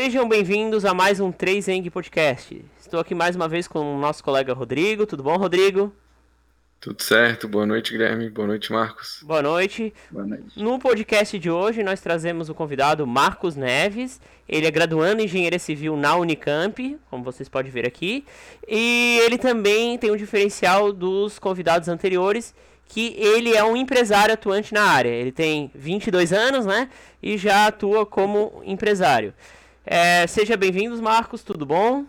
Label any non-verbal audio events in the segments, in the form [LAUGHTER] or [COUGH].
Sejam bem-vindos a mais um 3 Eng Podcast. Estou aqui mais uma vez com o nosso colega Rodrigo. Tudo bom, Rodrigo? Tudo certo. Boa noite, Guilherme. Boa noite, Marcos. Boa noite. Boa noite. No podcast de hoje, nós trazemos o convidado Marcos Neves. Ele é graduando em Engenharia Civil na Unicamp, como vocês podem ver aqui. E ele também tem um diferencial dos convidados anteriores, que ele é um empresário atuante na área. Ele tem 22 anos, né? E já atua como empresário. É, seja bem-vindos, Marcos. Tudo bom?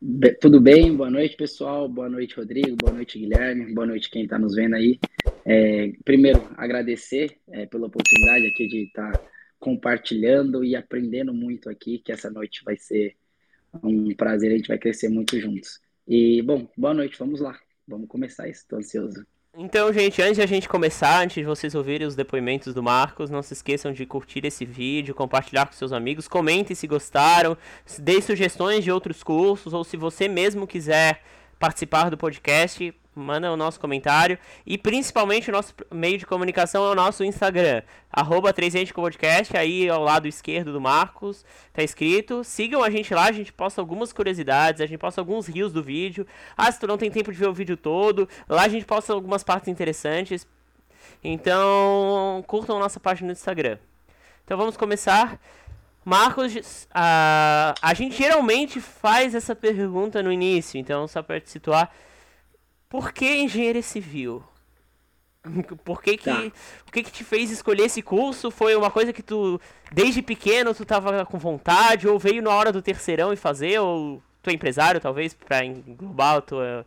Be- tudo bem? Boa noite, pessoal. Boa noite, Rodrigo. Boa noite, Guilherme. Boa noite, quem está nos vendo aí. É, primeiro, agradecer é, pela oportunidade aqui de estar compartilhando e aprendendo muito aqui, que essa noite vai ser um prazer, a gente vai crescer muito juntos. E, bom, boa noite, vamos lá. Vamos começar isso, estou ansioso. Então, gente, antes de a gente começar, antes de vocês ouvirem os depoimentos do Marcos, não se esqueçam de curtir esse vídeo, compartilhar com seus amigos, comentem se gostaram, deem sugestões de outros cursos, ou se você mesmo quiser participar do podcast, manda o nosso comentário. E principalmente o nosso meio de comunicação é o nosso Instagram, arroba 3 Podcast, aí ao lado esquerdo do Marcos, tá escrito. Sigam a gente lá, a gente posta algumas curiosidades, a gente posta alguns rios do vídeo. Ah, se tu não tem tempo de ver o vídeo todo, lá a gente posta algumas partes interessantes. Então, curtam nossa página no Instagram. Então vamos começar. Marcos, a, a gente geralmente faz essa pergunta no início, então só para te situar, por que engenharia civil? [LAUGHS] Por que que, Tá. o que que te fez escolher esse curso? Foi uma coisa que tu, desde pequeno, tu tava com vontade, ou veio na hora do terceirão e fazer, ou tu é empresário, talvez, para englobar a tua,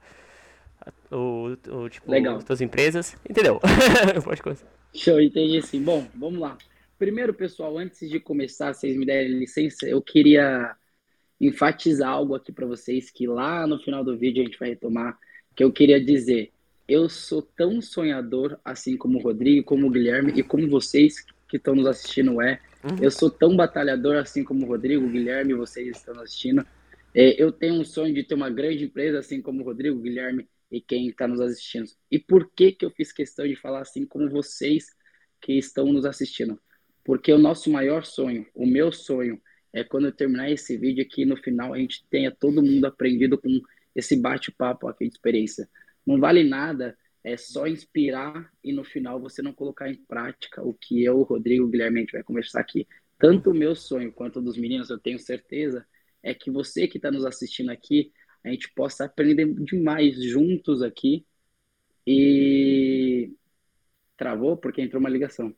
a- o, o, tipo, Legal. as tuas empresas? Entendeu? [LAUGHS] Pode começar. Show, entendi sim. Bom, vamos lá. Primeiro, pessoal, antes de começar, vocês me derem licença, eu queria enfatizar algo aqui para vocês que lá no final do vídeo a gente vai retomar, que eu queria dizer, eu sou tão sonhador assim como o Rodrigo, como o Guilherme e como vocês que estão nos assistindo é. Uhum. Eu sou tão batalhador assim como o Rodrigo, o Guilherme vocês estão assistindo. É, eu tenho um sonho de ter uma grande empresa assim como o Rodrigo, o Guilherme e quem está nos assistindo. E por que que eu fiz questão de falar assim como vocês que estão nos assistindo? Porque o nosso maior sonho, o meu sonho, é quando eu terminar esse vídeo aqui no final a gente tenha todo mundo aprendido com esse bate-papo aqui de experiência. Não vale nada é só inspirar e no final você não colocar em prática o que eu, o Rodrigo, o Guilherme, a gente vai conversar aqui. Tanto o meu sonho quanto o dos meninos, eu tenho certeza, é que você que está nos assistindo aqui, a gente possa aprender demais juntos aqui. E travou porque entrou uma ligação.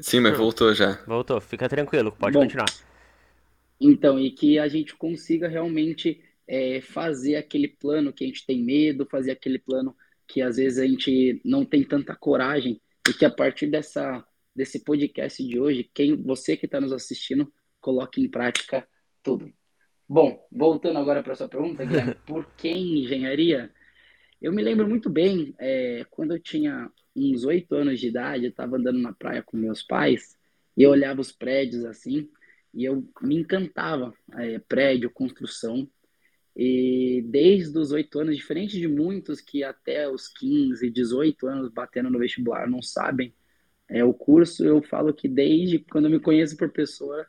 Sim, mas voltou já. Voltou, fica tranquilo, pode Bom. continuar. Então, e que a gente consiga realmente é, fazer aquele plano que a gente tem medo, fazer aquele plano que às vezes a gente não tem tanta coragem, e que a partir dessa, desse podcast de hoje, quem você que está nos assistindo, coloque em prática tudo. Bom, voltando agora para sua pergunta, Guilherme, [LAUGHS] por que engenharia? Eu me lembro muito bem, é, quando eu tinha uns oito anos de idade, eu estava andando na praia com meus pais, e eu olhava os prédios assim, e eu me encantava, é, prédio, construção. E desde os oito anos, diferente de muitos que até os 15, 18 anos batendo no vestibular não sabem, é, o curso eu falo que desde quando eu me conheço por pessoa,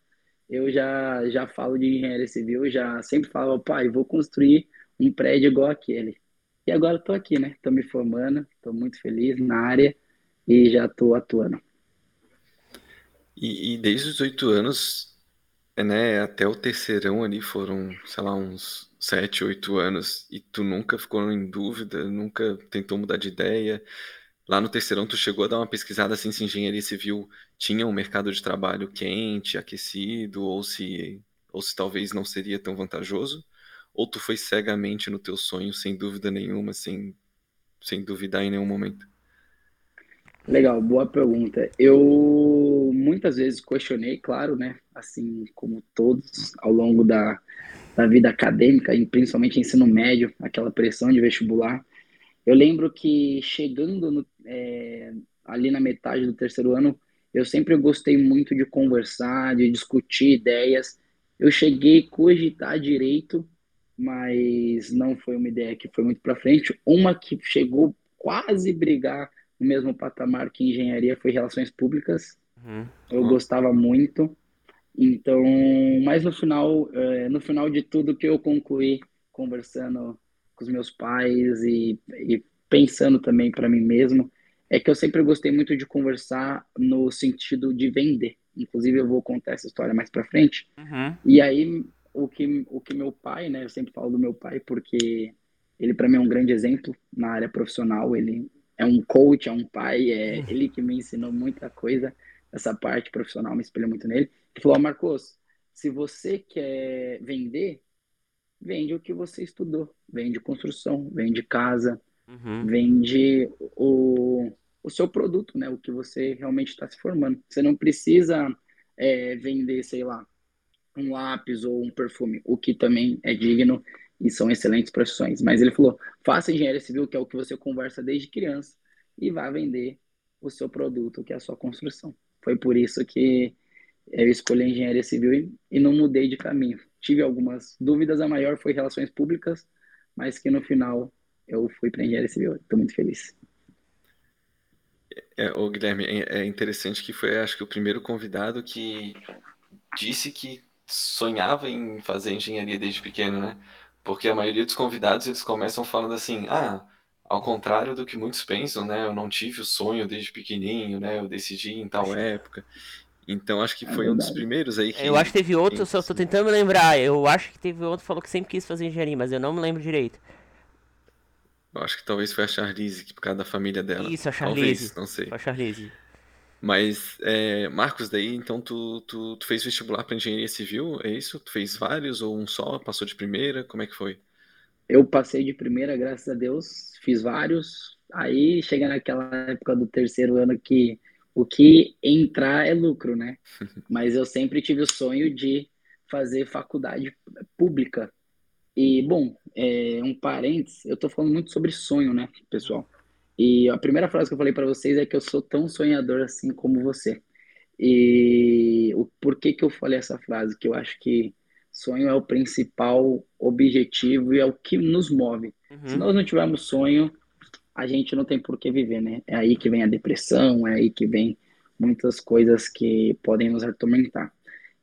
eu já, já falo de engenharia civil, já sempre falo, pai, vou construir um prédio igual aquele. E agora estou aqui, né? Estou me formando, estou muito feliz na área e já estou atuando. E, e desde os oito anos, é, né, até o terceirão ali foram, sei lá, uns sete, oito anos, e tu nunca ficou em dúvida, nunca tentou mudar de ideia. Lá no terceirão, tu chegou a dar uma pesquisada assim se engenharia civil tinha um mercado de trabalho quente, aquecido, ou se, ou se talvez não seria tão vantajoso? Ou tu foi cegamente no teu sonho, sem dúvida nenhuma, sem, sem duvidar em nenhum momento? Legal, boa pergunta. Eu muitas vezes questionei, claro, né? Assim como todos ao longo da, da vida acadêmica, e principalmente ensino médio, aquela pressão de vestibular. Eu lembro que chegando no, é, ali na metade do terceiro ano, eu sempre gostei muito de conversar, de discutir ideias. Eu cheguei a cogitar direito, mas não foi uma ideia que foi muito para frente. Uma que chegou quase brigar no mesmo patamar que engenharia foi relações públicas. Uhum. Eu gostava muito. Então, mas no final, é, no final de tudo que eu concluí conversando com os meus pais e, e pensando também para mim mesmo, é que eu sempre gostei muito de conversar no sentido de vender. Inclusive, eu vou contar essa história mais para frente. Uhum. E aí, o que, o que meu pai, né? Eu sempre falo do meu pai porque ele, para mim, é um grande exemplo na área profissional. Ele é um coach, é um pai, é Uhum. ele que me ensinou muita coisa. Essa parte profissional me espelha muito nele. Ele falou: Marcos, se você quer vender, vende o que você estudou. Vende construção, vende casa, Uhum. vende o, o seu produto, né? O que você realmente está se formando. Você não precisa é, vender, sei lá, um lápis ou um perfume, o que também é digno e são excelentes profissões. Mas ele falou: faça engenharia civil, que é o que você conversa desde criança, e vá vender o seu produto, que é a sua construção. Foi por isso que eu escolhi engenharia civil e, e não mudei de caminho. Tive algumas dúvidas, a maior foi relações públicas, mas que no final eu fui para engenharia civil. Estou muito feliz. É, ô Guilherme, é é interessante que foi, acho que, o primeiro convidado que disse que sonhava em fazer engenharia desde pequeno, né? Porque a maioria dos convidados eles começam falando assim: ah, ao contrário do que muitos pensam, né? Eu não tive o sonho desde pequenininho, né? Eu decidi em tal época. Então acho que É foi um dos primeiros aí que. Eu acho que teve outro, só tô tentando me lembrar. Eu acho que teve outro que falou que sempre quis fazer engenharia, mas eu não me lembro direito. Eu acho que talvez foi a Charlize, que por causa da família dela. Isso, a Talvez, Charlize. não sei. Foi a Charlize. Mas, é, Marcos, daí então tu, tu, tu fez vestibular para engenharia civil, é isso? Tu fez vários ou um só? Passou de primeira? Como é que foi? Eu passei de primeira, graças a Deus, fiz vários. Aí chega naquela época do terceiro ano que o que entrar é lucro, né? [LAUGHS] Mas eu sempre tive o sonho de fazer faculdade pública. E, bom, é, um parênteses, eu tô falando muito sobre sonho, né, pessoal? E a primeira frase que eu falei para vocês é que eu sou tão sonhador assim como você. E o porquê que eu falei essa frase? Que eu acho que sonho é o principal objetivo e é o que nos move. Se Uhum. nós não tivermos sonho, a gente não tem por que viver, né? É aí que vem a depressão, é aí que vem muitas coisas que podem nos atormentar.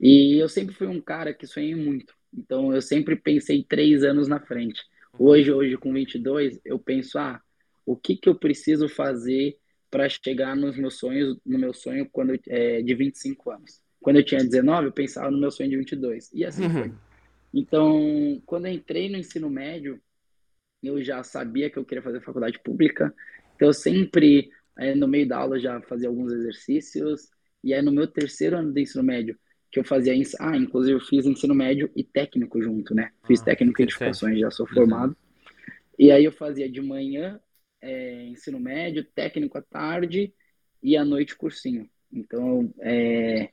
E eu sempre fui um cara que sonhei muito. Então eu sempre pensei três anos na frente. Hoje, hoje com 22, eu penso, ah, o que que eu preciso fazer para chegar nos meus sonhos, no meu sonho quando é, de 25 anos. Quando eu tinha 19, eu pensava no meu sonho de 22. E assim foi. Então, quando eu entrei no ensino médio, eu já sabia que eu queria fazer faculdade pública. Então, eu sempre, eh, no meio da aula, já fazia alguns exercícios. E aí, no meu terceiro ano do ensino médio, que eu fazia. Ah, inclusive, eu fiz ensino médio e técnico junto, né? Fiz Ah, técnico em edificações, já sou formado. E aí, eu fazia de manhã eh, ensino médio, técnico à tarde e à noite cursinho. Então, eh,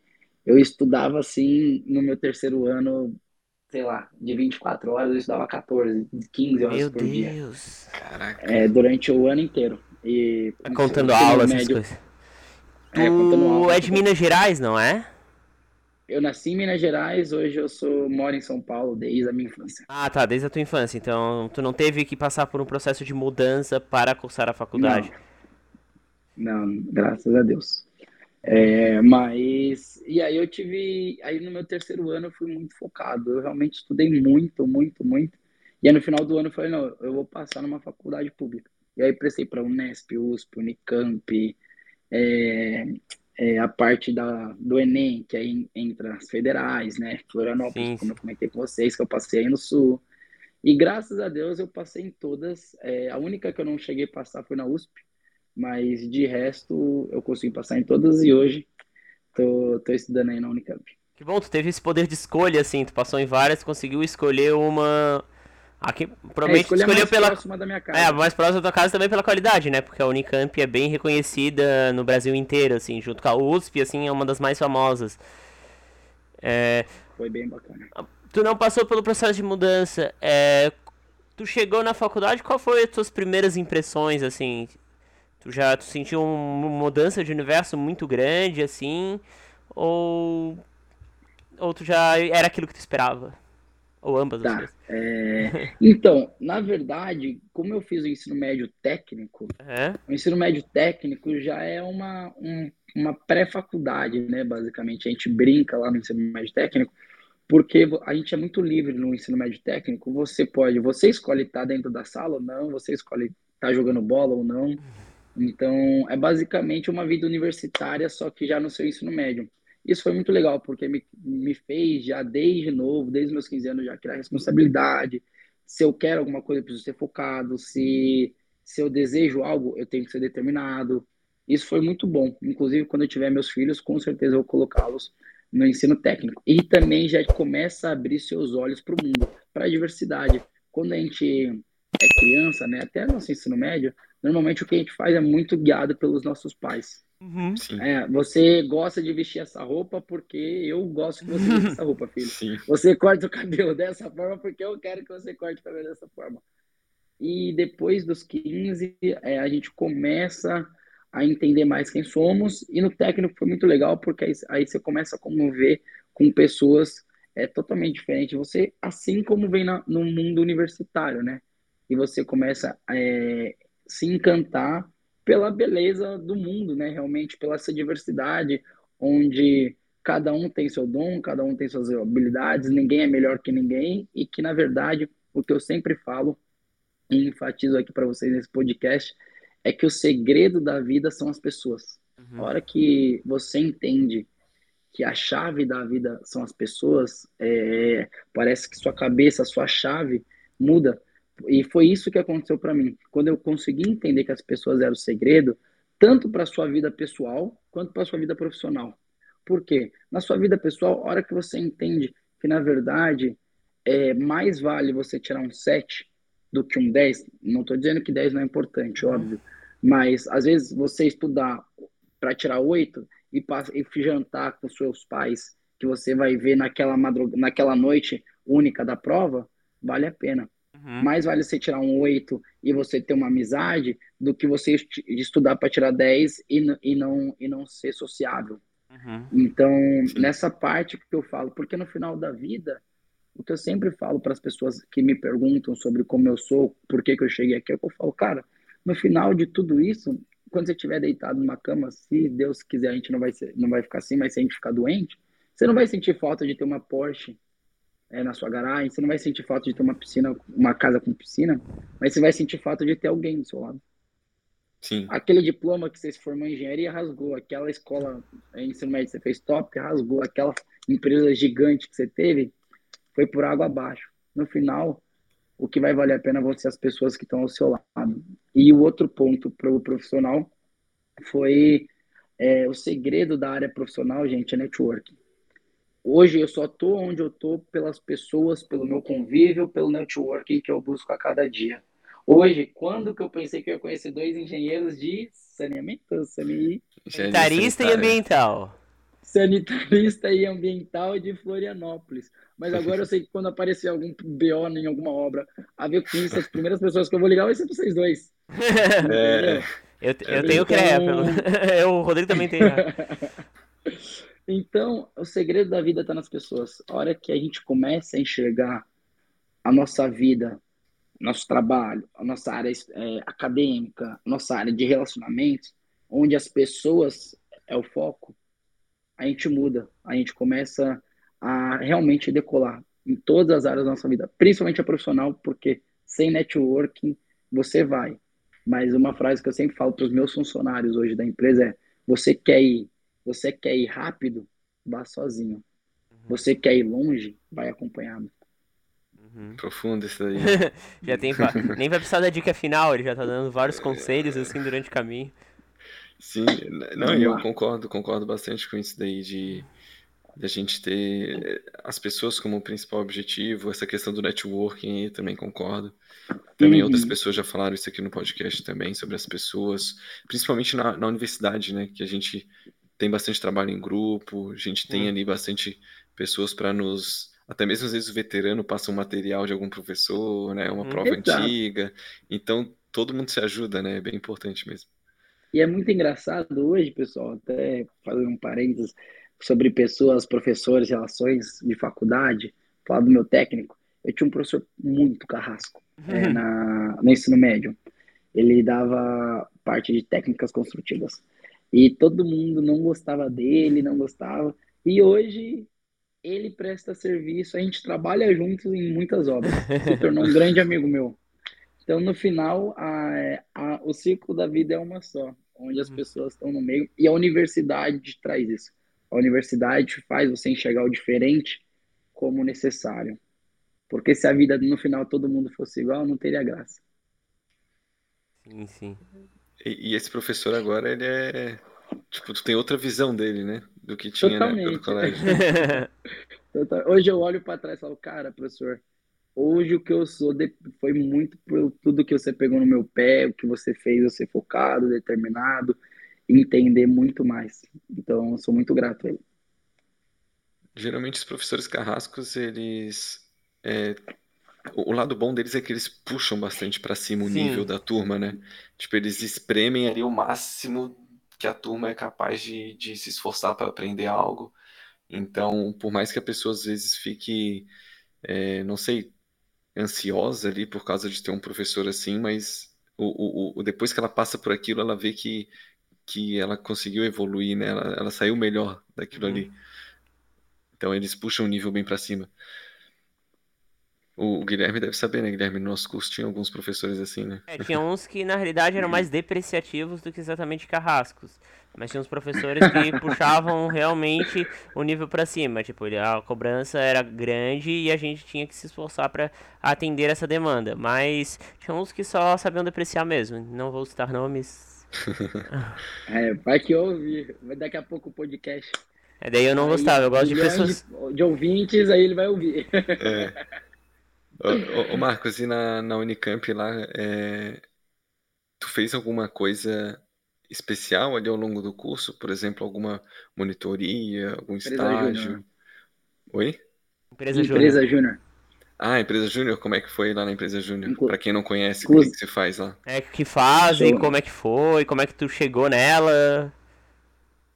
eu estudava assim, no meu terceiro ano, sei lá, de 24 horas, eu estudava 14, 15 horas Meu por dia Deus. Caraca. é, durante o ano inteiro. E Tá contando ensino aula, essas coisas. É, contando Tu é de tipo, Minas Gerais, não é? Eu nasci em Minas Gerais, hoje eu sou moro em São Paulo desde a minha infância. Ah, tá, desde a tua infância. Então, tu não teve que passar por um processo de mudança para cursar a faculdade. Não, não, graças a Deus. É, mas e aí eu tive, aí no meu terceiro ano eu fui muito focado. Eu realmente estudei muito, muito, muito. E aí no final do ano eu falei, não, eu vou passar numa faculdade pública. E aí prestei para Unesp, USP, Unicamp, é, é, a parte da, do Enem, que aí entra as federais, né? Florianópolis, Sim, como eu comentei com vocês, que eu passei aí no Sul. E graças a Deus eu passei em todas. É, a única que eu não cheguei a passar foi na USP, mas de resto eu consegui passar em todas e hoje tô, tô estudando aí na Unicamp. Que bom, tu teve esse poder de escolha, assim. Tu passou em várias, conseguiu escolher uma. Aqui, É, provavelmente a escolheu mais pela. próxima da minha É, a casa. mais próxima da tua casa também pela qualidade, né? Porque a Unicamp é bem reconhecida no Brasil inteiro, assim, junto com a USP, assim, é uma das mais famosas. É, Foi bem bacana. tu não passou pelo processo de mudança. É, tu chegou na faculdade, qual foi as tuas primeiras impressões, assim? Tu já tu sentiu uma mudança de universo muito grande, assim? Ou, ou tu já era aquilo que tu esperava? Ou ambas as Tá. coisas? É, [LAUGHS] então, na verdade, como eu fiz o ensino médio técnico, É? o ensino médio técnico já é uma, um, uma pré-faculdade, né? Basicamente, a gente brinca lá no ensino médio técnico, porque a gente é muito livre no ensino médio técnico. Você pode, você escolhe estar dentro da sala ou não, você escolhe estar jogando bola ou não. Então, é basicamente uma vida universitária, só que já no seu ensino médio. Isso foi muito legal, porque me, me fez já desde novo, desde meus 15 anos, já criar responsabilidade. Se eu quero alguma coisa, eu preciso ser focado. Se, se eu desejo algo, eu tenho que ser determinado. Isso foi muito bom. Inclusive, quando eu tiver meus filhos, com certeza eu vou colocá-los no ensino técnico. E também já começa a abrir seus olhos para o mundo, para a diversidade. Quando a gente é criança, né, até nosso ensino médio, normalmente o que a gente faz é muito guiado pelos nossos pais. Uhum. É, você gosta de vestir essa roupa porque eu gosto que você vista essa roupa, [LAUGHS] filho. Sim. Você corta o cabelo dessa forma porque eu quero que você corte o cabelo dessa forma. E depois dos 15, é, a gente começa a entender mais quem somos. E no técnico foi muito legal, porque aí, aí você começa a conviver com pessoas é, totalmente diferentes. Você, assim como vem na, no mundo universitário, né? E você começa a é, se encantar pela beleza do mundo, né? Realmente, pela essa diversidade, onde cada um tem seu dom, cada um tem suas habilidades, ninguém é melhor que ninguém, e que, na verdade, o que eu sempre falo e enfatizo aqui para vocês nesse podcast é que o segredo da vida são as pessoas. Uhum. A hora que você entende que a chave da vida são as pessoas, é, parece que sua cabeça, sua chave muda. E foi isso que aconteceu para mim. Quando eu consegui entender que as pessoas eram o segredo, tanto para sua vida pessoal quanto para sua vida profissional. Por quê? Na sua vida pessoal, a hora que você entende que, na verdade, é, mais vale você tirar um 7 do que um 10, não estou dizendo que 10 não é importante, uhum. óbvio, mas às vezes você estudar para tirar 8 e, e jantar com seus pais, que você vai ver naquela, madrug... naquela noite única da prova, vale a pena. Uhum. Mais vale você tirar um 8 e você ter uma amizade do que você estudar para tirar 10 e, e, não, e não ser sociável. Uhum. Então, nessa parte que eu falo, porque no final da vida, o que eu sempre falo para as pessoas que me perguntam sobre como eu sou, por que, que eu cheguei aqui, é que eu falo, cara, no final de tudo isso, quando você estiver deitado numa cama, se Deus quiser, a gente não vai, ser, não vai ficar assim, mas se a gente ficar doente, você não vai sentir falta de ter uma Porsche é, na sua garagem, você não vai sentir falta de ter uma piscina, uma casa com piscina, mas você vai sentir falta de ter alguém do seu lado. Sim. Aquele diploma que você se formou em engenharia rasgou, aquela escola em ensino médio que você fez top rasgou, aquela empresa gigante que você teve foi por água abaixo. No final, o que vai valer a pena vão ser as pessoas que estão ao seu lado. E o outro ponto para o profissional foi é, o segredo da área profissional, gente, é networking. Hoje eu só tô onde eu tô pelas pessoas, pelo meu convívio, pelo networking que eu busco a cada dia. Hoje, quando que eu pensei que eu ia conhecer dois engenheiros de saneamento, sanitarista e ambiental. Sanitarista e ambiental de Florianópolis. Mas agora eu sei que quando aparecer algum BO em alguma obra a ver com isso, as primeiras pessoas que eu vou ligar vai ser pra vocês dois. [LAUGHS] É. Eu, eu tenho então... CREA, [LAUGHS] eu, o Rodrigo também tem. [LAUGHS] então, o segredo da vida está nas pessoas. A hora que a gente começa a enxergar a nossa vida, nosso trabalho, a nossa área é, acadêmica, nossa área de relacionamentos, onde as pessoas é o foco, a gente muda, a gente começa a realmente decolar em todas as áreas da nossa vida, principalmente a profissional, porque sem networking você vai. Mas uma frase que eu sempre falo para os meus funcionários hoje da empresa é: você quer ir, você quer ir rápido, vá sozinho. Você quer ir longe, vai acompanhado. Uhum. Profundo isso aí. [LAUGHS] já tem, nem vai precisar da dica final, ele já tá dando vários conselhos assim durante o caminho. Sim, não, eu concordo, concordo bastante com isso daí de a gente ter eh, as pessoas como principal objetivo, essa questão do networking também concordo. Também uhum. outras pessoas já falaram isso aqui no podcast também, sobre as pessoas, principalmente na, na universidade, né? Que a gente tem bastante trabalho em grupo, a gente tem uhum. ali bastante pessoas para nos. Até mesmo às vezes o veterano passa um material de algum professor, né? Uma uhum. prova Exato. antiga. Então todo mundo se ajuda, né? É bem importante mesmo. E é muito engraçado hoje, pessoal, até fazendo um parênteses, sobre pessoas, professores, relações de faculdade, falar do meu técnico, eu tinha um professor muito carrasco é, uhum. é, na, no ensino médio. Ele dava parte de técnicas construtivas. E todo mundo não gostava dele, não gostava. E hoje ele presta serviço, a gente trabalha juntos em muitas obras. Se tornou um [LAUGHS] grande amigo meu. Então, no final, a, a, o ciclo da vida é uma só, onde as uhum. pessoas estão no meio, e a universidade traz isso. A universidade faz você enxergar o diferente como necessário. Porque se a vida no final todo mundo fosse igual, não teria graça. Sim, sim. E, e esse professor agora, ele é. Tipo, tu tem outra visão dele, né? Do que tinha Totalmente. na época do colégio. [LAUGHS] Hoje eu olho para trás e falo, cara, professor, hoje o que eu sou foi muito por tudo que você pegou no meu pé, o que você fez eu ser focado, determinado, entender muito mais. Então, eu sou muito grato a ele. Geralmente os professores carrascos, eles é, o lado bom deles é que eles puxam bastante para cima o Sim. nível da turma, né? Tipo, eles espremem ali o máximo que a turma é capaz de, de se esforçar para aprender algo. Então, por mais que a pessoa às vezes fique, é, não sei, ansiosa ali por causa de ter um professor assim, mas o, o, o, depois que ela passa por aquilo, ela vê que, que ela conseguiu evoluir, né? Ela, ela saiu melhor daquilo uhum. ali. Então, eles puxam o nível bem para cima. O Guilherme deve saber, né, Guilherme? No nosso curso tinha alguns professores assim, né? É, tinha uns que na realidade eram mais depreciativos do que exatamente carrascos. Mas tinha uns professores que [LAUGHS] puxavam realmente o nível para cima. Tipo, a cobrança era grande e a gente tinha que se esforçar para atender essa demanda. Mas tinha uns que só sabiam depreciar mesmo. Não vou citar nomes. [LAUGHS] é, vai que ouve. Daqui a pouco o podcast. É, daí eu não aí, gostava, eu gosto de pessoas. De, de ouvintes, aí ele vai ouvir. É. [LAUGHS] Ô, ô, Marcos, e na, na Unicamp lá, é, tu fez alguma coisa especial ali ao longo do curso? Por exemplo, alguma monitoria, algum Empresa estágio? Júnior. Oi? Empresa, Empresa Júnior. Ah, empresa Júnior, como é que foi lá na empresa Júnior? Para quem não conhece, o que, que se faz lá? É que fazem, como é que foi, como é que tu chegou nela?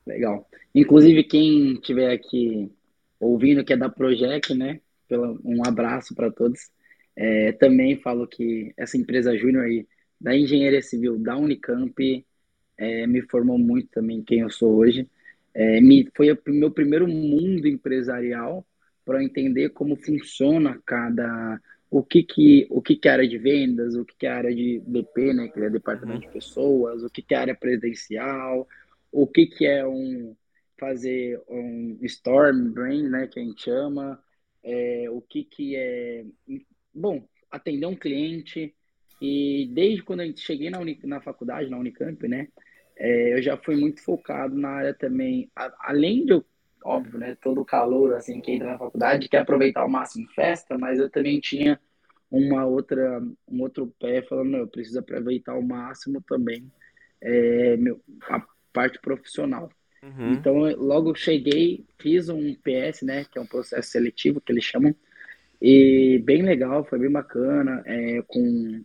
Legal. Inclusive, quem estiver aqui ouvindo que é da Project, né? um abraço para todos. É, também falo que essa empresa júnior aí da engenharia civil da Unicamp é, me formou muito também quem eu sou hoje. É, me, foi o meu primeiro mundo empresarial para entender como funciona cada o que que o que, que é área de vendas, o que, que é área de DP, né, que é departamento de pessoas, o que, que é área presidencial, o que que é um fazer um storm brain, né, que a gente chama, é, o que que é bom, atender um cliente. E desde quando eu cheguei na, Uni, na faculdade, na Unicamp, né, é, eu já fui muito focado na área também, a, além de eu, óbvio, né, todo o calor, assim, que entra na faculdade, quer aproveitar ao máximo festa, mas eu também tinha uma outra, um outro pé falando, não, eu preciso aproveitar ao máximo também é, meu, a parte profissional. Uhum. Então, logo cheguei, fiz um PS, né, que é um processo seletivo, que eles chamam, e bem legal, foi bem bacana, é, com,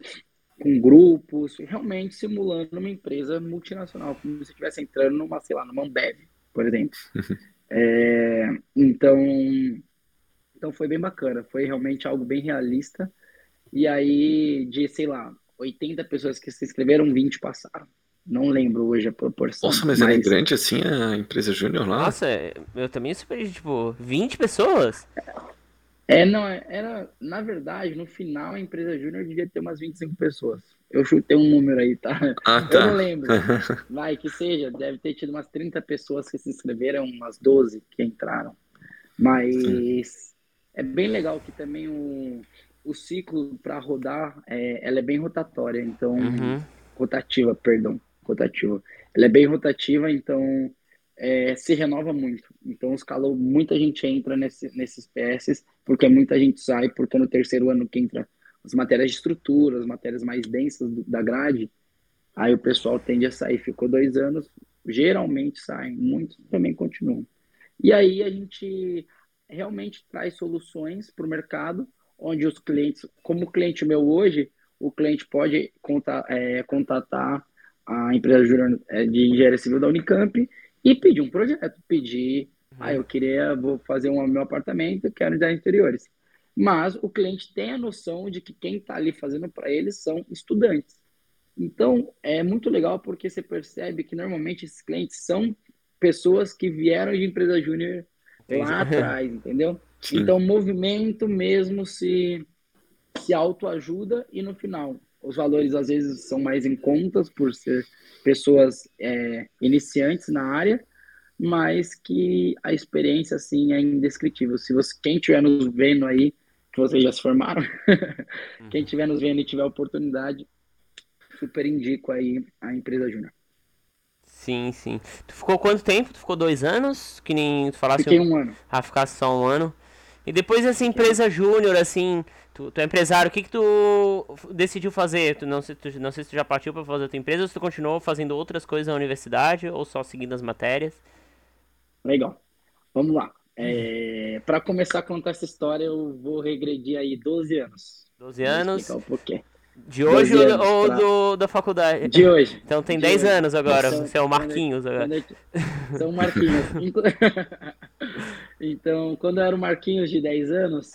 com grupos, realmente simulando uma empresa multinacional, como se estivesse entrando numa, sei lá, numa Ambev, por exemplo. [LAUGHS] É, então, então foi bem bacana, foi realmente algo bem realista. E aí, de, sei lá, 80 pessoas que se inscreveram, 20 passaram. Não lembro hoje a proporção. Nossa, mas, mas... é grande assim a empresa júnior lá? Nossa, eu também super, tipo, 20 pessoas? É, não, é, era, na verdade, no final a empresa júnior devia ter umas 25 pessoas. Eu chutei um número aí, tá? Ah, tá. Eu não lembro. [LAUGHS] Vai, que seja, deve ter tido umas 30 pessoas que se inscreveram, umas 12 que entraram. Mas Sim. é bem legal que também o, o ciclo para rodar, é, ela é bem rotatória, então... Uhum. Rotativa, perdão, rotativa. Ela é bem rotativa, então é, se renova muito. Então, os calor, muita gente entra nesse, nesses PS, porque muita gente sai, porque no terceiro ano que entra as matérias de estrutura, as matérias mais densas do, da grade, aí o pessoal tende a sair. Ficou dois anos, geralmente saem, muitos também continuam. E aí a gente realmente traz soluções para o mercado, onde os clientes, como o cliente meu hoje, o cliente pode contar, é, contatar a empresa é, de engenharia civil da Unicamp e pedir um projeto, pedir, uhum. ah, eu queria, vou fazer um meu apartamento, quero dar interiores. Mas o cliente tem a noção de que quem está ali fazendo para ele são estudantes. Então, é muito legal porque você percebe que normalmente esses clientes são pessoas que vieram de empresa júnior lá [LAUGHS] atrás, entendeu? Sim. Então, o movimento mesmo se, se autoajuda e no final, os valores às vezes são mais em contas por ser pessoas é, iniciantes na área, mas que a experiência assim é indescritível. Se você quem estiver nos vendo aí, que vocês já se formaram, [LAUGHS] quem estiver nos vendo e tiver oportunidade, super indico aí a empresa Júnior. Sim, sim. Tu ficou quanto tempo? Tu ficou dois anos? Que nem tu falasse. Fiquei um ano. Ah, ficar só um ano. E depois dessa empresa júnior, assim, tu, tu é empresário, o que que tu decidiu fazer? Tu não, sei, tu, não sei se tu já partiu para fazer outra empresa ou se tu continuou fazendo outras coisas na universidade ou só seguindo as matérias? Legal. Vamos lá. É, para começar a contar essa história, eu vou regredir aí 12 anos. 12 anos. Porquê. De hoje ou pra... do, da faculdade? De hoje. Então tem 10 anos agora, você é o Marquinhos agora. [LAUGHS] São Marquinhos. Então, quando eu era o Marquinhos de 10 anos,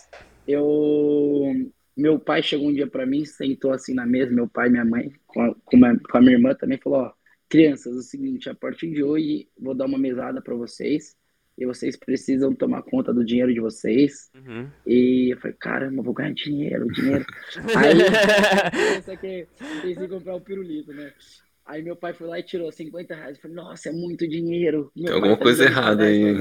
eu meu pai chegou um dia para mim, sentou assim na mesa, meu pai e minha mãe, com a, com, a, com a minha irmã também, falou, ó, crianças, é o seguinte, a partir de hoje vou dar uma mesada para vocês, e vocês precisam tomar conta do dinheiro de vocês. Uhum. E eu falei, caramba, vou ganhar dinheiro, dinheiro. [LAUGHS] Aí, pensa que pensei em comprar o um pirulito, né? Aí meu pai foi lá e tirou 50 reais. Eu falei, nossa, é muito dinheiro. Meu Tem alguma tá coisa errada aí. [LAUGHS]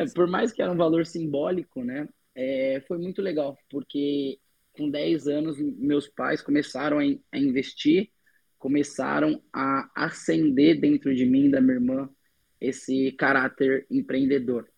É, por mais que era um valor simbólico, né? É, foi muito legal, porque com 10 anos meus pais começaram a, a investir, começaram a acender dentro de mim, da minha irmã, esse caráter empreendedor.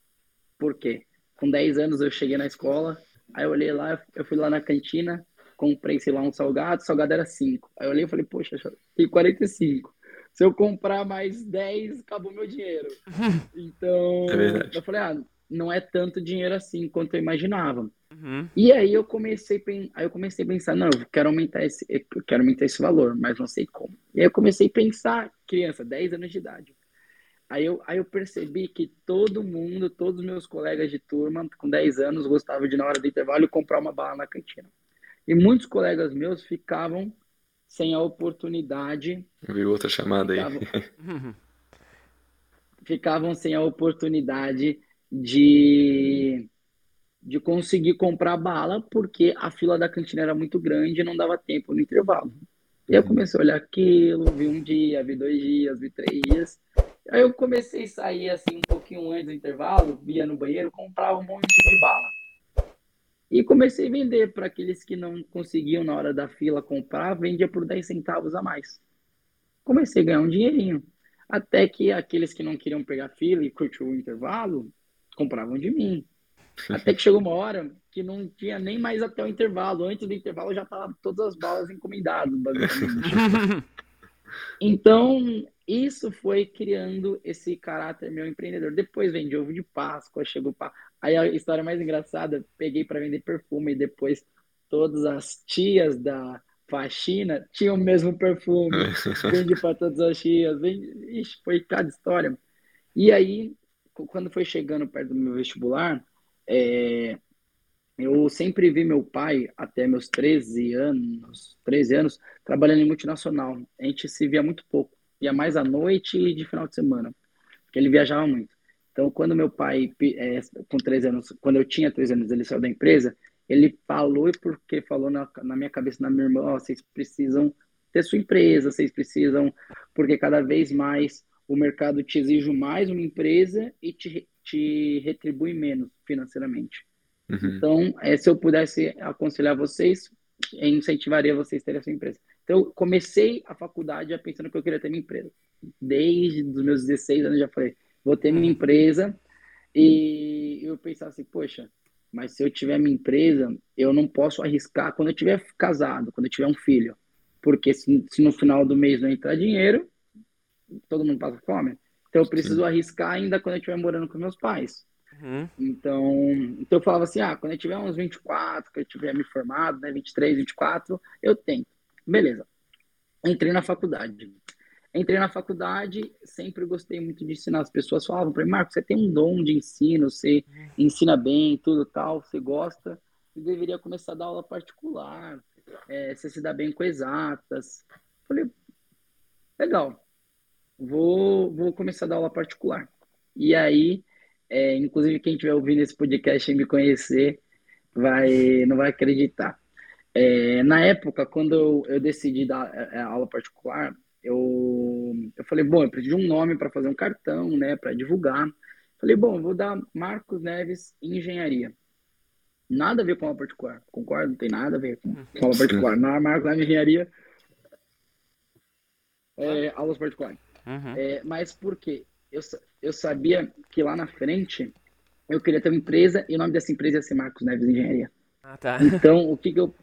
Por quê? Com 10 anos eu cheguei na escola, aí eu olhei lá, eu fui lá na cantina, comprei, sei lá, um salgado, o salgado era 5. Aí eu olhei e falei, poxa, tem 45. Se eu comprar mais 10, acabou meu dinheiro. [LAUGHS] Então, é eu falei, ah, não é tanto dinheiro assim quanto eu imaginava. Uhum. E aí eu comecei, aí eu comecei a pensar, não, eu quero aumentar esse, eu quero aumentar esse valor, mas não sei como. E aí eu comecei a pensar, criança, 10 anos de idade. Aí eu, aí eu percebi que todo mundo, todos os meus colegas de turma, com 10 anos, gostavam de, na hora do intervalo, comprar uma bala na cantina. E muitos colegas meus ficavam sem a oportunidade. Vi outra chamada ficavam, aí. [LAUGHS] ficavam sem a oportunidade de, de conseguir comprar bala, porque a fila da cantina era muito grande e não dava tempo no intervalo. E eu comecei a olhar aquilo, vi um dia, vi dois dias, vi três dias. Aí eu comecei a sair assim um pouquinho antes do intervalo, via no banheiro, comprava um monte de bala. E comecei a vender para aqueles que não conseguiam na hora da fila comprar, vendia por 10 centavos a mais. Comecei a ganhar um dinheirinho. Até que aqueles que não queriam pegar fila e curtir o intervalo, compravam de mim. [LAUGHS] Até que chegou uma hora que não tinha nem mais até o intervalo. Antes do intervalo já estavam todas as balas encomendadas, basicamente. [LAUGHS] Então, isso foi criando esse caráter meu empreendedor. Depois vendi ovo de Páscoa, chegou para Aí a história mais engraçada, peguei para vender perfume e depois todas as tias da faxina tinham o mesmo perfume. [LAUGHS] Vendi para todas as tias. Vendi... Ixi, foi cada história. E aí, quando foi chegando perto do meu vestibular, é... eu sempre vi meu pai, até meus 13 anos, 13 anos, trabalhando em multinacional. A gente se via muito pouco ia mais à noite e de final de semana, porque ele viajava muito. Então, quando meu pai, é, com três anos, quando eu tinha três anos, ele saiu da empresa, ele falou, e porque falou na, na minha cabeça, na minha irmã, oh, vocês precisam ter sua empresa, vocês precisam, porque cada vez mais o mercado te exige mais uma empresa e te, te retribui menos financeiramente. Uhum. Então, é, se eu pudesse aconselhar vocês, incentivaria vocês a terem a sua empresa. Então, eu comecei a faculdade já pensando que eu queria ter minha empresa. Desde os meus 16 anos já falei, vou ter minha empresa. E eu pensava assim, poxa, mas se eu tiver minha empresa, eu não posso arriscar quando eu tiver casado, quando eu tiver um filho. Porque se, se no final do mês não entrar dinheiro, todo mundo passa fome. Então eu preciso Sim. arriscar ainda quando eu estiver morando com meus pais. Uhum. Então, então eu falava assim, ah, quando eu tiver uns 24, que eu tiver me formado, né, 23, 24, eu tento. Beleza. Entrei na faculdade. Entrei na faculdade, sempre gostei muito de ensinar. As pessoas falavam para mim, Marco, você tem um dom de ensino, você ensina bem, tudo tal, você gosta, você deveria começar a dar aula particular. é, você se dá bem com exatas. Falei, legal, vou, vou começar a dar aula particular. E aí, é, inclusive quem estiver ouvindo esse podcast e me conhecer, vai, não vai acreditar. É, na época, quando eu, eu decidi dar é, é, aula particular, eu, eu falei, bom, eu preciso de um nome para fazer um cartão, né, para divulgar. Falei, bom, vou dar Marcos Neves Engenharia. Nada a ver com aula particular, concordo? Não tem nada a ver com aula particular. Na Marcos Neves Engenharia, é, aulas particulares. Uhum. É, mas por quê? Eu, eu sabia que lá na frente eu queria ter uma empresa e o nome dessa empresa ia ser Marcos Neves Engenharia. Ah, tá. Então, o que, que eu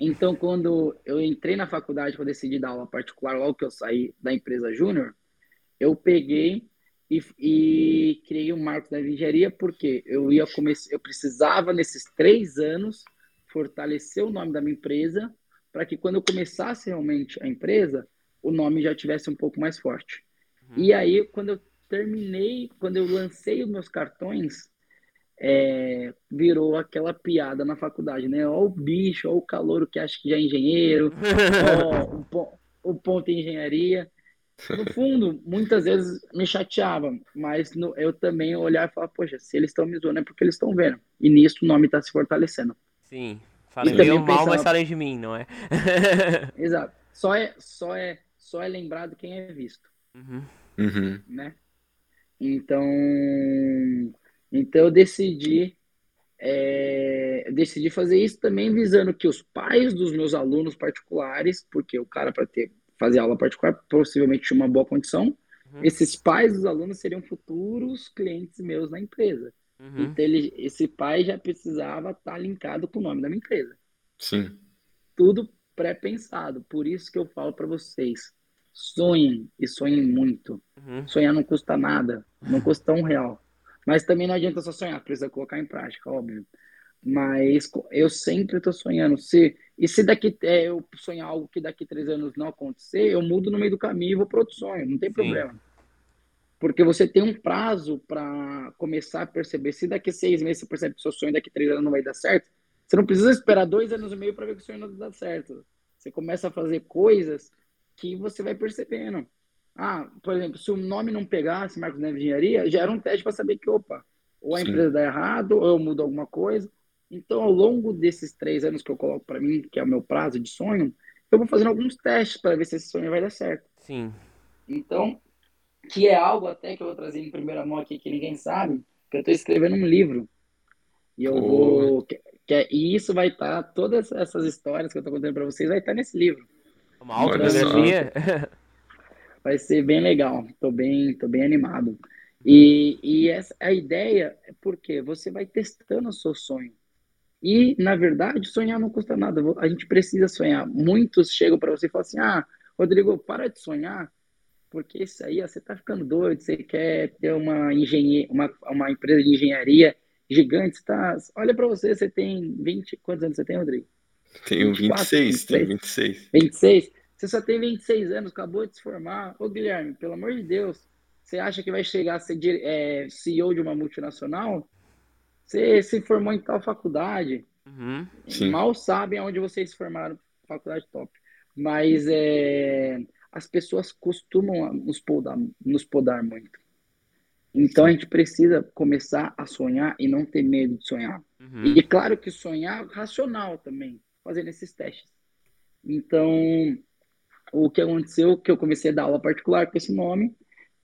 então, quando eu entrei na faculdade para decidir dar aula particular, logo que eu saí da empresa Júnior, eu peguei e, e, criei o Marcos da Engenharia porque eu ia começar, eu precisava nesses três anos fortalecer o nome da minha empresa para que quando eu começasse realmente a empresa, o nome já tivesse um pouco mais forte. Uhum. E aí, quando eu terminei, quando eu lancei os meus cartões, é, virou aquela piada na faculdade, né? Ó o bicho, ó o calouro que acha que já é engenheiro, ó o, [LAUGHS] o ponto em engenharia. No fundo, muitas vezes me chateava, mas no, eu também olhar e falar, poxa, se eles estão me zoando é porque eles estão vendo. E nisso o nome está se fortalecendo. Sim, falem bem ou mal, pensava... mas falem de mim, não é? [LAUGHS] Exato. Só é, só é, só é lembrado quem é visto. Uhum. Uhum. Né? Então, então eu decidi, é, decidi fazer isso também visando que os pais dos meus alunos particulares, porque o cara para ter fazer aula particular possivelmente tinha uma boa condição, uhum. esses pais dos alunos seriam futuros clientes meus na empresa. Uhum. Então ele, esse pai já precisava estar tá linkado com o nome da minha empresa. Sim. Tudo pré-pensado. Por isso que eu falo para vocês, sonhem e sonhem muito. Uhum. Sonhar não custa nada, não custa um real. Mas também não adianta só sonhar, precisa colocar em prática, óbvio. Mas eu sempre estou sonhando. Se, e se daqui é, eu sonhar algo que daqui três anos não acontecer, eu mudo no meio do caminho e vou para outro sonho, não tem Sim. problema. Porque você tem um prazo para começar a perceber. Se daqui seis meses você percebe que seu sonho daqui três anos não vai dar certo, você não precisa esperar dois anos e meio para ver que o sonho não dá certo. Você começa a fazer coisas que você vai percebendo. Ah, por exemplo, se o nome não pegasse Marcos Neves Engenharia, já era um teste para saber que, opa, ou a Sim. empresa dá errado, ou eu mudo alguma coisa. Então, ao longo desses três anos que eu coloco para mim, que é o meu prazo de sonho, eu vou fazendo alguns testes para ver se esse sonho vai dar certo. Sim. Então, que é algo até que eu vou trazer em primeira mão aqui que ninguém sabe, que eu estou escrevendo um livro. E eu oh. vou. Que, que, é, e isso vai estar, tá, todas essas histórias que eu estou contando para vocês, vai estar tá nesse livro. Uma autobiografia? [LAUGHS] vai ser bem legal. Tô bem, tô bem animado. E, e essa, a ideia é porque você vai testando o seu sonho. E, na verdade, sonhar não custa nada. A gente precisa sonhar. Muitos chegam para você e falam assim: Ah, Rodrigo, para de sonhar, porque isso aí, ó, você tá ficando doido, você quer ter uma, engenhe... uma, uma empresa de engenharia gigante. Tá... Olha para você, você tem 20. Quantos anos você tem, Rodrigo? Tenho 24, 26, 26, tenho 26. 26. Você só tem 26 anos, acabou de se formar. Ô, Guilherme, pelo amor de Deus, você acha que vai chegar a ser é, CEO de uma multinacional? Você se formou em tal faculdade. Uhum, Mal sabem aonde vocês se formaram, faculdade top. Mas é, as pessoas costumam nos podar, nos podar muito. Então a gente precisa começar a sonhar e não ter medo de sonhar. Uhum. E claro que sonhar racional também, fazendo esses testes. Então, o que aconteceu que eu comecei a dar aula particular com esse nome,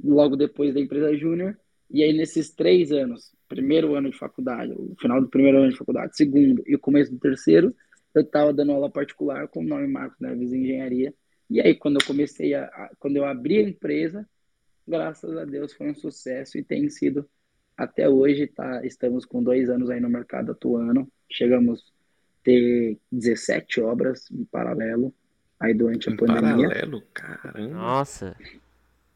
logo depois da empresa júnior, e aí nesses três anos, primeiro ano de faculdade, o final do primeiro ano de faculdade, segundo e o começo do terceiro, eu estava dando aula particular com o nome Marcos Neves Engenharia, e aí quando eu comecei a, a, quando eu abri a empresa, graças a Deus foi um sucesso e tem sido até hoje, tá, estamos com dois anos aí no mercado atuando, chegamos ter 17 obras em paralelo, aí durante a em pandemia. Paralelo, caramba. Nossa.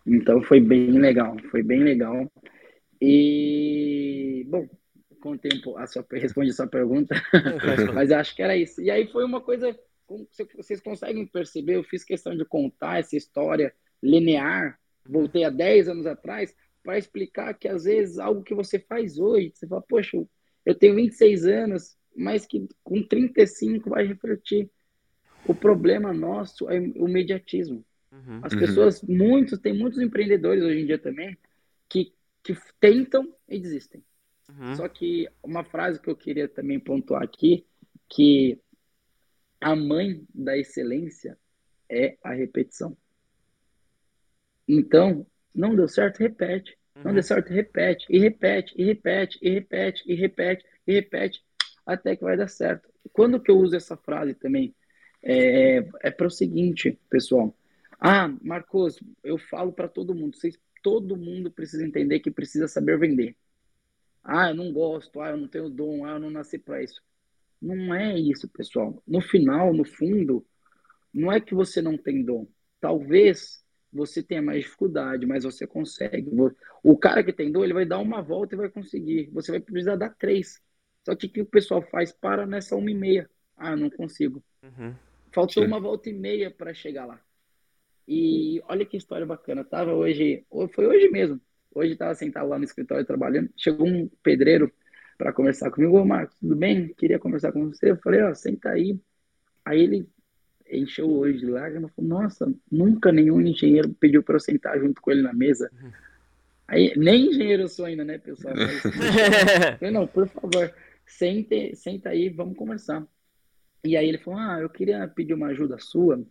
Então foi bem legal, foi bem legal. E bom, com o tempo a sua responde a sua pergunta, [LAUGHS] mas acho que era isso. E aí foi uma coisa, vocês conseguem perceber, eu fiz questão de contar essa história linear, voltei a 10 anos atrás para explicar que às vezes algo que você faz hoje, você fala, poxa, eu tenho 26 anos, mas que com 35 vai refletir O problema nosso é o mediatismo. Uhum. As pessoas, muitos, tem muitos empreendedores hoje em dia também que, que tentam e desistem. Uhum. Só que uma frase que eu queria também pontuar aqui, que a mãe da excelência é a repetição. Então, não deu certo, repete. Não Uhum. deu certo, repete, e repete, e repete, e repete, e repete, e repete, até que vai dar certo. Quando que eu uso essa frase também? É, é para o seguinte, pessoal. Ah, Marcos, eu falo para todo mundo, vocês, todo mundo precisa entender que precisa saber vender. Ah, eu não gosto, ah, eu não tenho dom, ah, eu não nasci para isso. Não é isso, pessoal. No final, no fundo, não é que você não tem dom. Talvez você tenha mais dificuldade, mas você consegue. O cara que tem dom, ele vai dar uma volta e vai conseguir. Você vai precisar dar três. Só que o que o pessoal faz? Para nessa uma e meia. Ah, não consigo. Uhum. Faltou Sim. uma volta e meia para chegar lá. E olha que história bacana. Tava hoje, foi hoje mesmo. Hoje estava sentado lá no escritório trabalhando. Chegou um pedreiro para conversar comigo. Ô, Marcos, tudo bem? Queria conversar com você. Eu falei, ó, senta aí. Aí ele encheu o olho de lágrimas falou: Nossa, nunca nenhum engenheiro pediu para eu sentar junto com ele na mesa. Aí, nem engenheiro eu sou ainda, né, pessoal? [LAUGHS] Eu falei, não, por favor, sente, senta aí, vamos conversar. E aí ele falou: Ah, eu queria pedir uma ajuda sua.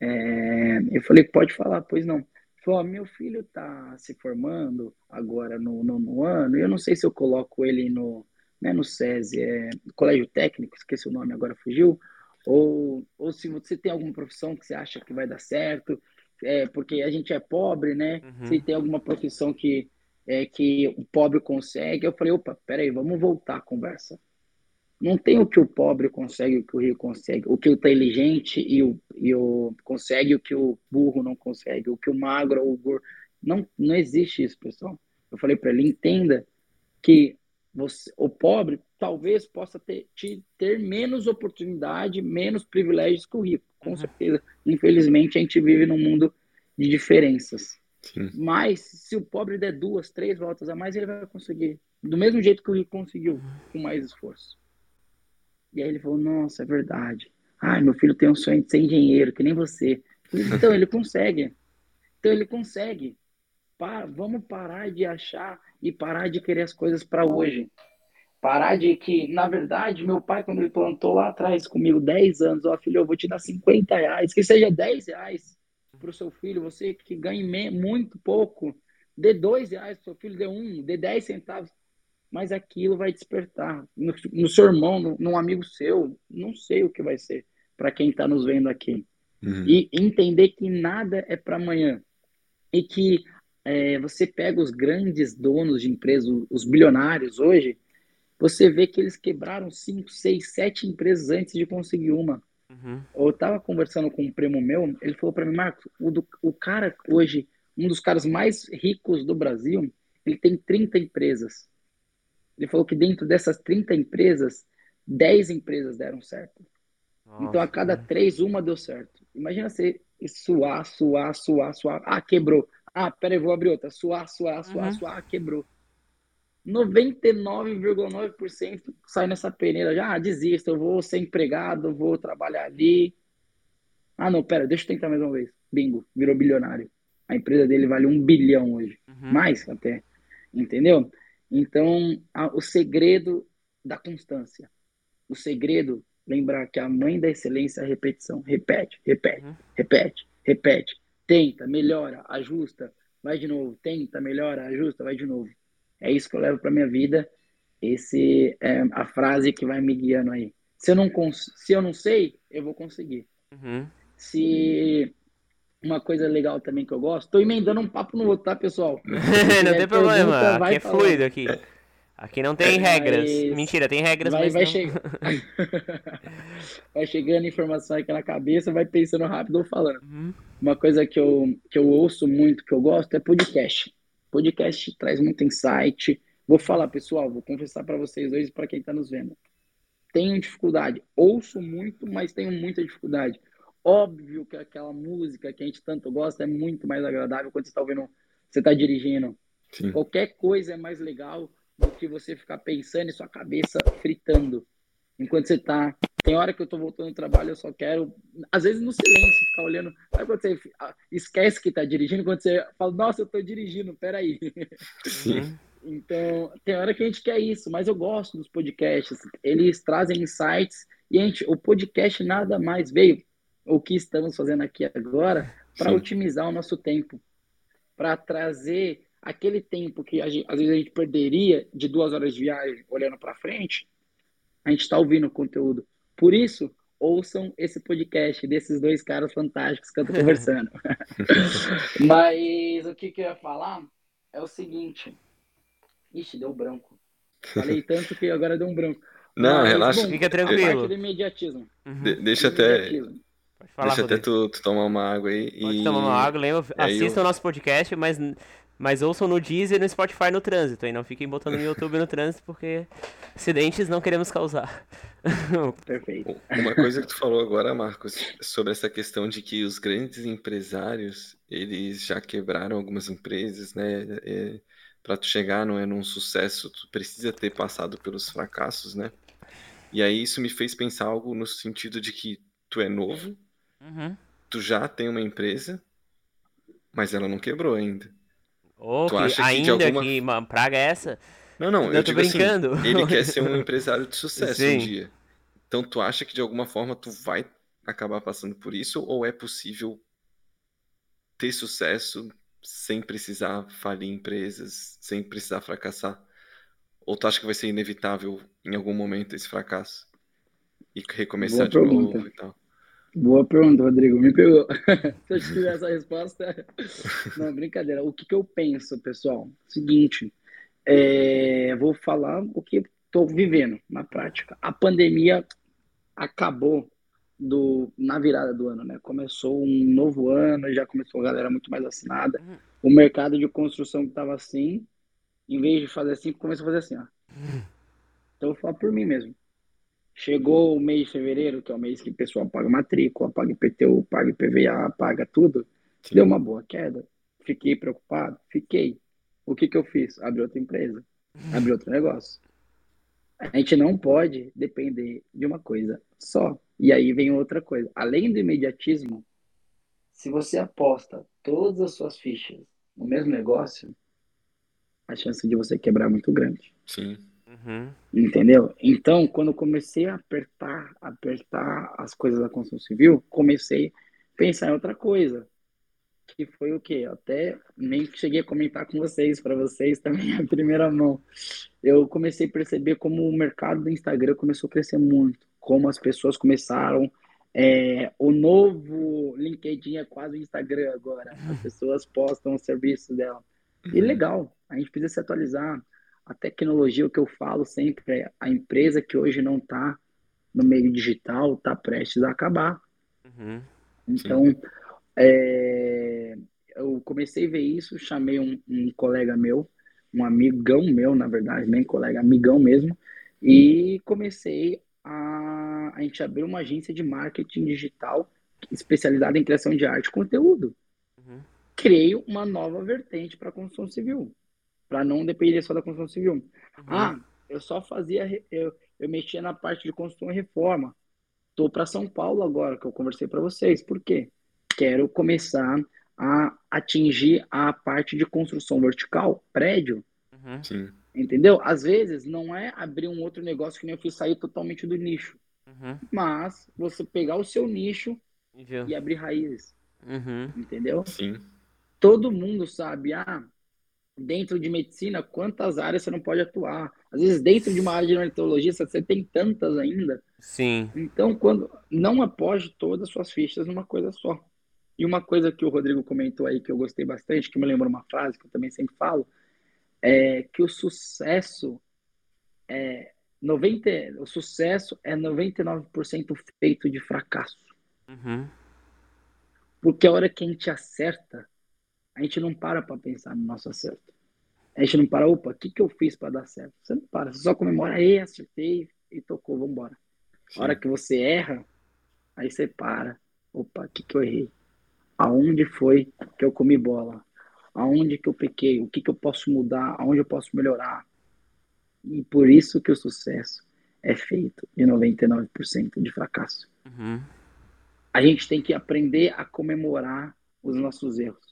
É, eu falei: Pode falar, pois não. Ele falou: "Ó, Meu filho está se formando agora no nono ano, e eu não sei se eu coloco ele no, né, no SESI, é, Colégio Técnico, esqueci o nome agora, fugiu. Ou, ou se você tem alguma profissão que você acha que vai dar certo, é, porque a gente é pobre, né? Uhum. Se tem alguma profissão que, é, que o pobre consegue, eu falei, opa, peraí, vamos voltar à conversa. Não tem o que o pobre consegue, o que o rico consegue, o que o inteligente e o, e o consegue, o que o burro não consegue, o que o magro ou o gordo. Não, não existe isso, pessoal. Eu falei para ele, entenda que você, o pobre talvez possa ter, te- ter menos oportunidade, menos privilégios que o rico, com Uhum. certeza. Infelizmente, a gente vive num mundo de diferenças. Sim. Mas se o pobre der duas, três voltas a mais, ele vai conseguir. Do mesmo jeito que o rico conseguiu, com mais esforço. E aí ele falou, nossa, é verdade. Ai, meu filho tem um sonho de ser engenheiro, que nem você. Então, ele consegue. Então, ele consegue. Vamos parar de achar e parar de querer as coisas para hoje. Parar de que, na verdade, meu pai, quando ele plantou lá atrás comigo 10 anos, ó, filho, eu vou te dar 50 reais, que seja 10 reais para o seu filho, você que ganhe muito pouco, dê 2 reais para o seu filho, dê um, dê 10 centavos, mas aquilo vai despertar no, no seu irmão, no, num amigo seu, não sei o que vai ser para quem está nos vendo aqui Uhum. e entender que nada é para amanhã e que é, você pega os grandes donos de empresas, os bilionários hoje, você vê que eles quebraram cinco, seis, sete empresas antes de conseguir uma. Uhum. Eu estava conversando com um primo meu, ele falou para mim, Marcos, o, do- o cara hoje, um dos caras mais ricos do Brasil, ele tem 30 empresas. Ele falou que dentro dessas 30 empresas, 10 empresas deram certo. Então, a Nossa, cada né? três, uma deu certo. Imagina você suar, suar, suar, suar. Ah, quebrou. Ah, peraí, vou abrir outra. Suar, suar, suar, Uhum. suar. Ah, quebrou. 99,9% sai nessa peneira. Já, ah, desisto, eu vou ser empregado, eu vou trabalhar ali. Ah, não, pera, deixa eu tentar mais uma vez. Bingo, virou bilionário. A empresa dele vale um bilhão hoje. Uhum. Mais até. Entendeu? Então, a- o segredo da constância. O segredo, lembrar que a mãe da excelência é a repetição. Repete, repete, Uhum. repete, repete. Tenta, melhora, ajusta, vai de novo. Tenta, melhora, ajusta, vai de novo. É isso que eu levo para minha vida. Esse é a frase que vai me guiando aí. Se eu não, se eu não sei, eu vou conseguir. Uhum. Se uma coisa legal também que eu gosto, tô emendando um papo no outro, tá, pessoal? [LAUGHS] Não tem problema, pergunta, aqui é fluido aqui. Aqui não tem regras. Mas- Mentira, tem regras, Vai, mas vai, não. che... [LAUGHS] vai chegando informação aqui na cabeça, vai pensando rápido ou falando. Uhum. Uma coisa que eu, que eu ouço muito, que eu gosto, é podcast. Podcast traz muito insight. Vou falar, pessoal, vou confessar para vocês dois e para quem está nos vendo. Tenho dificuldade. Ouço muito, mas tenho muita dificuldade. Óbvio que aquela música que a gente tanto gosta é muito mais agradável quando você está ouvindo, você está dirigindo. Sim. Qualquer coisa é mais legal do que você ficar pensando e sua cabeça fritando enquanto você está Tem hora que eu tô voltando do trabalho, eu só quero, às vezes no silêncio, ficar olhando. Sabe quando você ah, esquece que tá dirigindo, quando você fala, nossa, eu tô dirigindo, peraí. [LAUGHS] Sim. Uhum. Então, tem hora que a gente quer isso, mas eu gosto dos podcasts. Eles trazem insights e a gente, o podcast nada mais veio, o que estamos fazendo aqui agora, para otimizar o nosso tempo, para trazer aquele tempo que a gente- às vezes a gente perderia de duas horas de viagem olhando para frente, a gente está ouvindo o conteúdo. Por isso, ouçam esse podcast desses dois caras fantásticos que eu tô conversando. [LAUGHS] Mas o que, que eu ia falar é o seguinte. Ixi, deu branco. Falei tanto que agora deu um branco. Não, Mas, relaxa. bom, Fica tranquilo. parte do imediatismo. Uhum. De- deixa Do até, imediatismo. Pode falar, deixa até Rodrigo. tu, tu tomar uma água aí. Pode e... tomar uma água, lembra? e Assistam eu- o nosso podcast, mas, mas ouçam no Deezer e no Spotify no trânsito. E não fiquem botando no YouTube no trânsito, porque acidentes não queremos causar. [LAUGHS] Perfeito. Uma coisa que tu falou agora, Marcos, sobre essa questão de que os grandes empresários, eles já quebraram algumas empresas, né? É, para tu chegar não é num sucesso, tu precisa ter passado pelos fracassos, né? E aí isso me fez pensar algo no sentido de que tu é novo, Uhum. tu já tem uma empresa, mas ela não quebrou ainda. Ô, Tu que acha que de ainda alguma- que uma praga é essa? Não, não, Não, eu tô assim, brincando. ele quer ser um [LAUGHS] empresário de sucesso Sim. um dia. Então tu acha que de alguma forma tu vai acabar passando por isso ou é possível ter sucesso sem precisar falir empresas, sem precisar fracassar? Ou tu acha que vai ser inevitável em algum momento esse fracasso? E recomeçar Boa de novo pergunta. e tal? Boa pergunta, Rodrigo. Me pegou. [LAUGHS] Se eu tiver essa resposta. [LAUGHS] Não, brincadeira. O que, que eu penso, pessoal? Seguinte, é, vou falar o que estou vivendo na prática. A pandemia acabou do, na virada do ano, né? Começou um novo ano, já começou a galera muito mais assinada. O mercado de construção que estava assim, em vez de fazer assim, começou a fazer assim, ó. Então eu vou falar por mim mesmo. Chegou o mês de fevereiro, que é o mês que o pessoal paga matrícula, paga IPTU, paga IPVA, paga tudo. Sim. Deu uma boa queda. Fiquei preocupado? Fiquei. O que que eu fiz? Abri outra empresa. Abri outro negócio. A gente não pode depender de uma coisa só. E aí vem outra coisa. Além do imediatismo, se você aposta todas as suas fichas no mesmo negócio, a chance de você quebrar é muito grande. Sim. Uhum. Entendeu? Então, quando eu comecei a apertar, apertar as coisas da construção civil, comecei a pensar em outra coisa. Que foi o quê? Até nem cheguei a comentar com vocês, para vocês também [LAUGHS] a primeira mão. Eu comecei a perceber como o mercado do Instagram começou a crescer muito, como as pessoas começaram. é, o novo LinkedIn é quase o Instagram agora. As [LAUGHS] pessoas postam os serviços dela. E Uhum. legal, a gente precisa se atualizar. A tecnologia, o que eu falo sempre é a empresa que hoje não está no meio digital está prestes a acabar. Uhum. Então, é, eu comecei a ver isso, chamei um, um colega meu, um amigão meu, na verdade, nem colega, amigão mesmo, e comecei a, a gente abrir uma agência de marketing digital especializada em criação de arte e conteúdo. Uhum. Criei uma nova vertente para a construção civil, para não depender só da construção civil. Uhum. Ah, eu só fazia, eu, eu mexia na parte de construção e reforma. Tô para São Paulo agora, que eu conversei para vocês. Por quê? Quero começar a atingir a parte de construção vertical, prédio, Uhum. Sim. entendeu? Às vezes não é abrir um outro negócio que nem eu fiz sair totalmente do nicho, Uhum. mas você pegar o seu nicho Viu? e abrir raízes, Uhum. entendeu? Sim. todo mundo sabe, ah, dentro de medicina, quantas áreas você não pode atuar. Às vezes, dentro de uma área de neurologia, você tem tantas ainda. Sim. Então, quando não aposte todas as suas fichas numa coisa só. E uma coisa que o Rodrigo comentou aí, que eu gostei bastante, que me lembrou uma frase que eu também sempre falo, é que o sucesso é 90, o sucesso é 99% feito de fracasso. Uhum. Porque a hora que a gente acerta, a gente não para para pensar no nosso acerto. A gente não para, opa, o que, que eu fiz para dar certo? Você não para, você só comemora, aí acertei e tocou, vamos embora. A hora que você erra, aí você para, opa, o que, que eu errei? Aonde foi que eu comi bola? Aonde que eu pequei? O que, que eu posso mudar? Aonde eu posso melhorar? E por isso que o sucesso é feito de 99% de fracasso. Uhum. A gente tem que aprender a comemorar os nossos erros.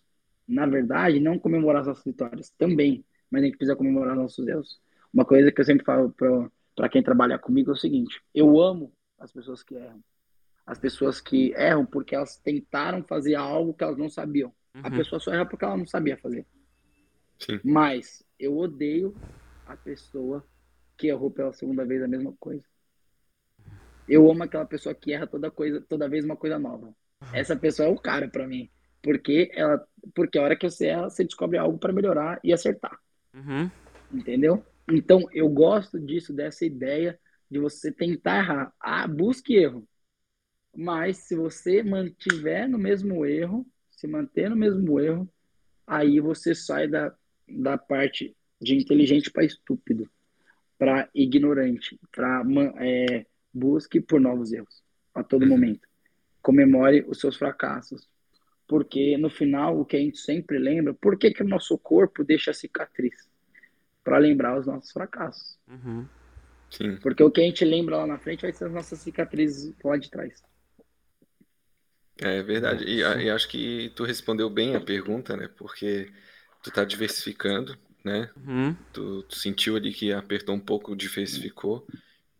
Na verdade, não comemorar as nossas vitórias também, mas a gente precisa comemorar os nossos erros. Uma coisa que eu sempre falo para quem trabalha comigo é o seguinte: eu amo as pessoas que erram. As pessoas que erram porque elas tentaram fazer algo que elas não sabiam. Uhum. A pessoa só erra porque ela não sabia fazer. Sim. Mas eu odeio a pessoa que errou pela segunda vez a mesma coisa. Eu amo aquela pessoa que erra toda coisa, toda vez uma coisa nova. Essa pessoa é o cara para mim, porque ela, porque a hora que você erra, você descobre algo para melhorar e acertar. Uhum. Entendeu? Então eu gosto disso, dessa ideia de você tentar errar. Ah, busque erro. Mas se você mantiver no mesmo erro, se manter no mesmo erro, aí você sai da, da parte de inteligente para estúpido para ignorante, para é, busque por novos erros a todo uhum. momento. Comemore os seus fracassos, porque no final o que a gente sempre lembra, por que, que o nosso corpo deixa cicatriz? Para lembrar os nossos fracassos. Uhum. Sim. Porque o que a gente lembra lá na frente vai ser as nossas cicatrizes lá de trás. É verdade. E, e, acho que tu respondeu bem a pergunta, né? Porque tu tá diversificando, né? Uhum. Tu, tu, sentiu ali que apertou um pouco, diversificou,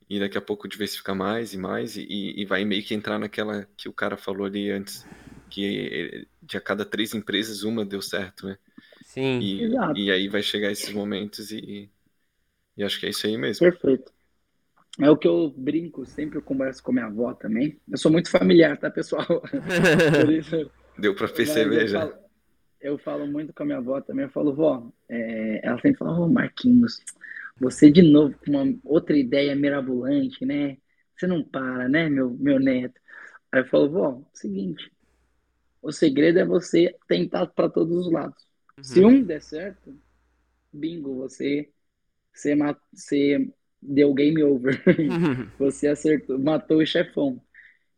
e daqui a pouco diversifica mais e mais, e, e vai meio que entrar naquela que o cara falou ali antes, que de a cada três empresas, uma deu certo, né? Sim. E, Exato. e aí vai chegar esses momentos e, e acho que é isso aí mesmo. Perfeito. É o que eu brinco, sempre eu converso com minha avó também. Eu sou muito familiar, tá, pessoal? [LAUGHS] Deu para perceber já. Falo, eu falo muito com a minha avó também. Eu falo, vó, é, ela sempre fala, ô oh, Marquinhos, você de novo com uma outra ideia mirabolante, né? Você não para, né, meu, meu neto? Aí eu falo, vó, seguinte, o segredo é você tentar para todos os lados. Uhum. Se um der certo, bingo, você, você, você deu game over. Uhum. [LAUGHS] você acertou, matou o chefão.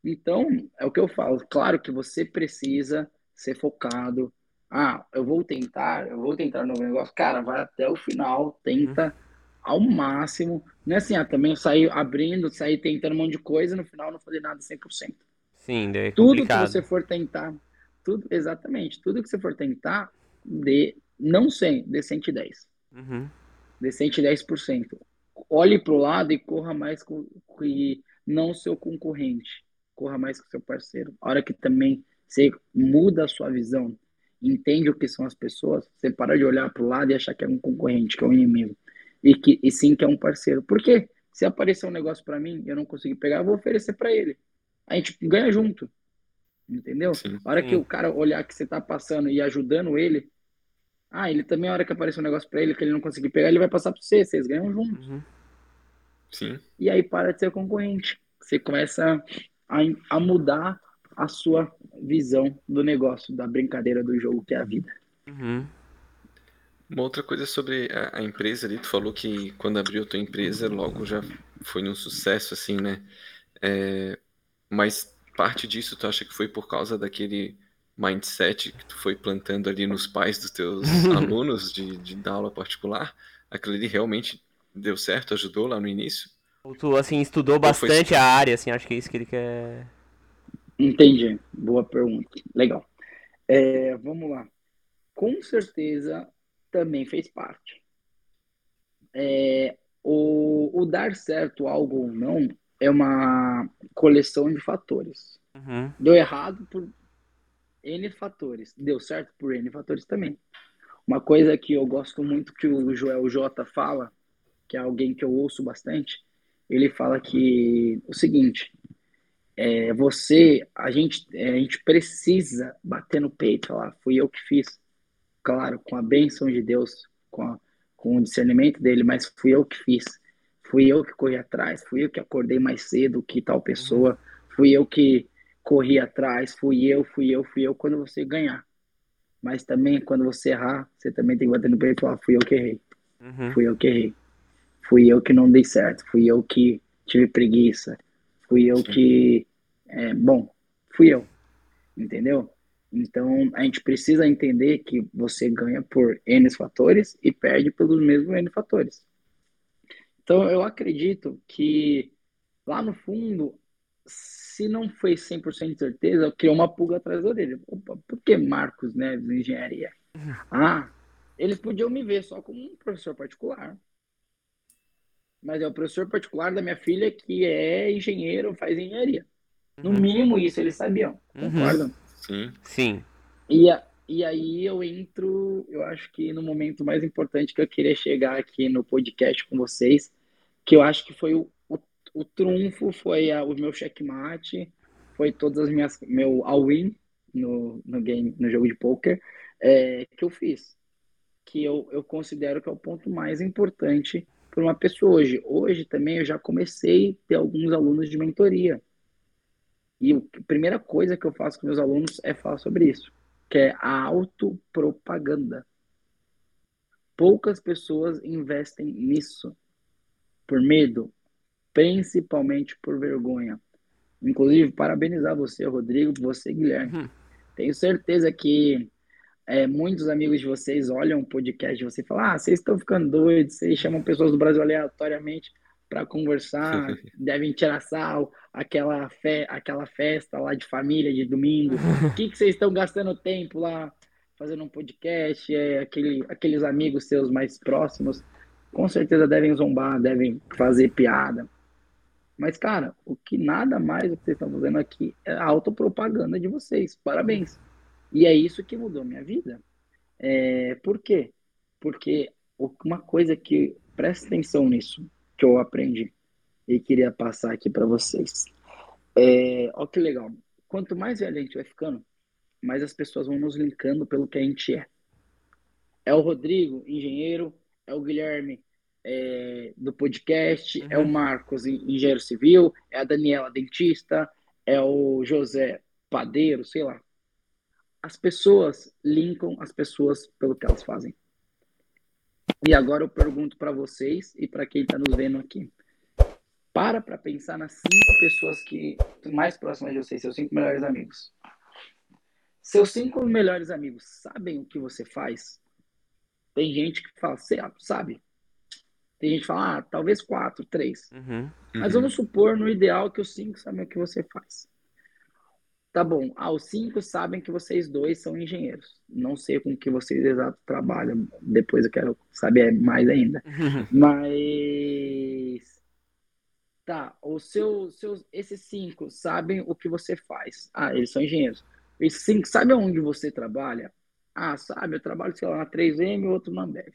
Então, é o que eu falo. Claro que você precisa ser focado, ah, eu vou tentar, eu vou tentar um novo negócio, cara, vai até o final, tenta uhum. ao máximo. Não é assim, ah, também sair abrindo, sair tentando um monte de coisa, no final não fazer nada 100%. Sim, é Tudo que você for tentar, tudo, exatamente, tudo que você for tentar, dê, não 100, dê 110. Uhum. Dê 110%. Olhe para o lado e corra mais com, e não o seu concorrente. Corra mais com o seu parceiro. A hora que também você muda a sua visão, entende o que são as pessoas, você para de olhar para o lado e achar que é um concorrente, que é um inimigo. E, que, e sim que é um parceiro. Por quê? Se aparecer um negócio para mim e eu não conseguir pegar, eu vou oferecer para ele. A gente ganha junto. Entendeu? Sim, a hora que o cara olhar que você tá passando e ajudando ele, ah, ele também, a hora que aparecer um negócio para ele que ele não conseguir pegar, ele vai passar para você. Vocês ganham juntos. Uhum. Sim. E aí para de ser concorrente. Você começa a, a mudar a sua visão do negócio, da brincadeira do jogo que é a vida. Uhum. Uma outra coisa sobre a, a, empresa ali, tu falou que quando abriu a tua empresa, logo já foi um sucesso, assim, né? É, mas parte disso tu acha que foi por causa daquele mindset que tu foi plantando ali nos pais dos teus [LAUGHS] alunos de, de dar aula particular? Aquilo ali realmente deu certo, ajudou lá no início? Ou tu, assim, estudou bastante foi... a área, assim, acho que é isso que ele quer... Entendi. Boa pergunta. Legal. É, vamos lá. Com certeza também fez parte. É, o, o, dar certo algo ou não é uma coleção de fatores. Uhum. Deu errado por N fatores. Deu certo por N fatores também. Uma coisa que eu gosto muito que o Joel J fala, que é alguém que eu ouço bastante, ele fala que o seguinte, é, você, a gente, é, a gente precisa bater no peito, falar, fui eu que fiz, claro, com a bênção de Deus, com, a, com o discernimento dele, mas fui eu que fiz, fui eu que corri atrás, fui eu que acordei mais cedo que tal pessoa, fui eu que corri atrás, fui eu, fui eu, fui eu, quando você ganhar. Mas também, quando você errar, você também tem que bater no peito e falar, fui eu que errei, uhum. fui eu que errei, fui eu que não dei certo, fui eu que tive preguiça, fui eu Sim. que. É, bom, fui eu. Entendeu? Então a gente precisa entender que você ganha por N fatores e perde pelos mesmos N fatores. Então, eu acredito que lá no fundo, se não foi 100% de certeza, criou uma pulga atrás da orelha. Opa, por que Marcos Neves Engenharia? Ah, eles podiam me ver só como um professor particular. Mas é o professor particular da minha filha que é engenheiro, faz engenharia. No Uhum. mínimo isso eles sabiam, Uhum. concordam? Sim. Sim. E, a- e aí eu entro, eu acho que no momento mais importante que eu queria chegar aqui no podcast com vocês, que eu acho que foi o, o, o trunfo, foi a- o meu checkmate, foi todas as minhas, meu all-in no, no game, no jogo de poker, é, que eu fiz. Que eu, eu considero que é o ponto mais importante para uma pessoa hoje. Hoje também eu já comecei a ter alguns alunos de mentoria. E a primeira coisa que eu faço com meus alunos é falar sobre isso, que é a autopropaganda. Poucas pessoas investem nisso por medo, principalmente por vergonha. Inclusive, parabenizar você, Rodrigo, você, Guilherme. Uhum. Tenho certeza que é, muitos amigos de vocês olham o podcast de você e falam: Ah, vocês estão ficando doidos, vocês chamam pessoas do Brasil aleatoriamente para conversar, [LAUGHS] devem tirar sal, aquela, fe aquela festa lá de família de domingo. O [LAUGHS] que, que vocês estão gastando tempo lá fazendo um podcast? É, aquele, aqueles amigos seus mais próximos, com certeza devem zombar, devem fazer piada. Mas, cara, o que nada mais o que vocês estão fazendo aqui é a autopropaganda de vocês. Parabéns. E é isso que mudou minha vida. É, por quê? Porque uma coisa que presta atenção nisso, que eu aprendi e queria passar aqui para vocês. É, ó que legal. Quanto mais velho a gente vai ficando, mais as pessoas vão nos linkando pelo que a gente é. É o Rodrigo, engenheiro, é o Guilherme, é, do podcast, Uhum. é o Marcos, en- engenheiro civil, é a Daniela, dentista, é o José, padeiro, sei lá. As pessoas linkam as pessoas pelo que elas fazem. E agora eu pergunto para vocês e para quem está nos vendo aqui. Para para pensar nas cinco pessoas que mais próximas de vocês, seus cinco melhores amigos. Seus cinco melhores amigos sabem o que você faz? Tem gente que fala, "Cê sabe? Tem gente que fala, ah, talvez quatro, três. Uhum. Mas Uhum. vamos supor, no ideal, que os cinco sabem o que você faz. Tá bom. Ah, os cinco sabem que vocês dois são engenheiros. Não sei com que vocês exato trabalham. Depois eu quero saber mais ainda. [LAUGHS] Mas. Tá, os seus, seus, esses cinco sabem o que você faz. Ah, eles são engenheiros. Esses cinco sabem onde você trabalha? Ah, sabe, eu trabalho, sei lá, na 3M, outro na Ambev.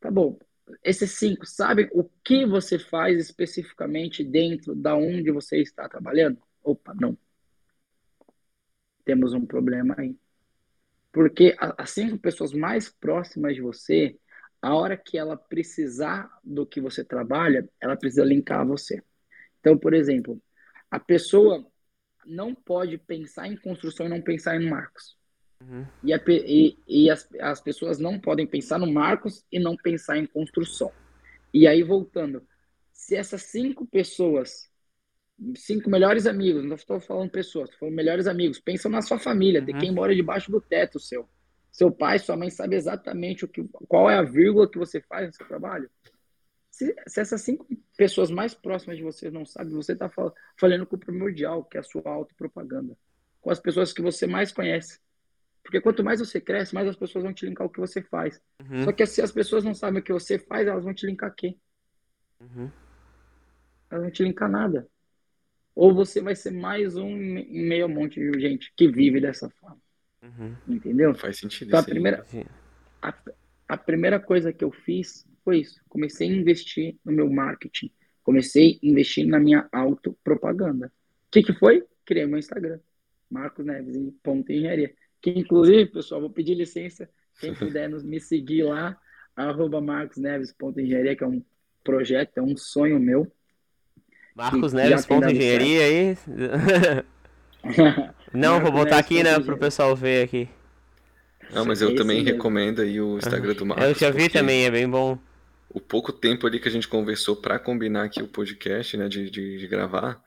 Tá bom. Esses cinco sabem o que você faz especificamente dentro da onde você está trabalhando? Opa, não. Temos um problema aí. Porque as cinco pessoas mais próximas de você, a hora que ela precisar do que você trabalha, ela precisa linkar a você. Então, por exemplo, a pessoa não pode pensar em construção e não pensar em Marcos. Uhum. E, a e- e as, as pessoas não podem pensar no Marcos e não pensar em construção. E aí, voltando, se essas cinco pessoas, cinco melhores amigos, não estou falando pessoas, estou falando melhores amigos, pensam na sua família, de Uhum. quem mora debaixo do teto seu. Seu pai, sua mãe sabe exatamente o que, qual é a vírgula que você faz no seu trabalho. Se, se essas cinco pessoas mais próximas de você não sabem, você está falando com o primordial, que é a sua autopropaganda. Com as pessoas que você mais conhece. Porque quanto mais você cresce, mais as pessoas vão te linkar o que você faz. Uhum. Só que se as pessoas não sabem o que você faz, elas vão te linkar quê? Uhum. Elas vão te linkar nada. Ou você vai ser mais um em meio a monte de gente que vive dessa forma. Uhum. Entendeu? Faz sentido Então, a primeira, a, a primeira coisa que eu fiz foi isso. Comecei a investir no meu marketing. Comecei a investir na minha autopropaganda. O que, que foi? Criei meu Instagram. Marcos Neves, em ponto engenharia. Que, inclusive, pessoal, vou pedir licença. Quem puder nos, me seguir lá, arroba marcosneves.engenharia, que é um projeto, é um sonho meu. Marcos Neves, ponto engenharia aí. [LAUGHS] Não, vou botar aqui, né, pro engenharia. pessoal ver aqui. Não, mas eu também recomendo aí o Instagram do Marcos. Eu já vi também, é bem bom. O pouco tempo ali que a gente conversou pra combinar aqui o podcast, né, de, de, de gravar,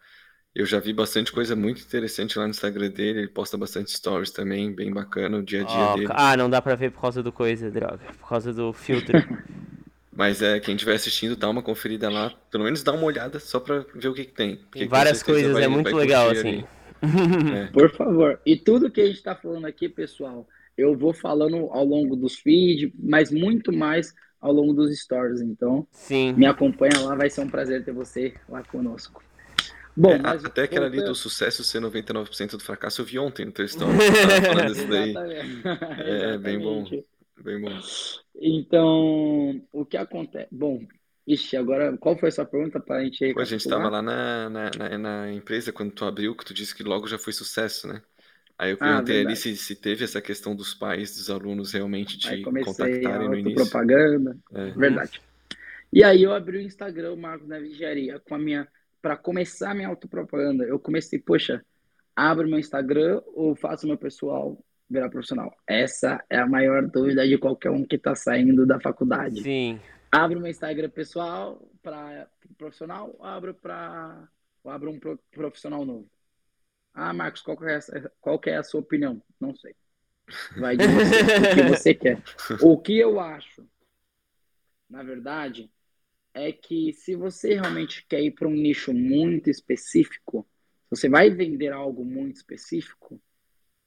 eu já vi bastante coisa muito interessante lá no Instagram dele. Ele posta bastante stories também, bem bacana, o dia a dia Ó, dele. ah, não dá pra ver por causa do coisa, droga. Por causa do filtro. [LAUGHS] Mas é, quem estiver assistindo, dá uma conferida lá, pelo menos dá uma olhada só pra ver o que, que tem. Tem várias coisas, vai, é muito legal, assim. é. Por favor. E tudo que a gente tá falando aqui, pessoal, eu vou falando ao longo dos feeds, mas muito mais ao longo dos stories. Então, Sim. me acompanha lá, vai ser um prazer ter você lá conosco. Bom, é, até aquela ali do sucesso ser 99% do fracasso, eu vi ontem no teu story. falando [LAUGHS] isso daí. é, bem bom. Bem bom. Então, o que acontece? Bom, ixi, agora, qual foi a sua pergunta para a gente A gente estava lá na, na, na, na, empresa quando tu abriu, que tu disse que logo já foi sucesso, né? Aí eu ah, perguntei ah, ali se, se teve essa questão dos pais, dos alunos realmente te contactarem no início. propaganda, é. verdade. E aí eu abri o Instagram, Marcos na Engenharia, com a minha, para começar a minha autopropaganda. Eu comecei, poxa, abro meu Instagram ou faço meu pessoal virar profissional? Essa é a maior dúvida de qualquer um que está saindo da faculdade. Sim. Abro meu Instagram pessoal para profissional, abro para abro um profissional novo. Ah, Marcos, qual é, a, qual é a sua opinião? Não sei. Vai de você, o que você quer. O que eu acho, na verdade, é que se você realmente quer ir para um nicho muito específico, você vai vender algo muito específico,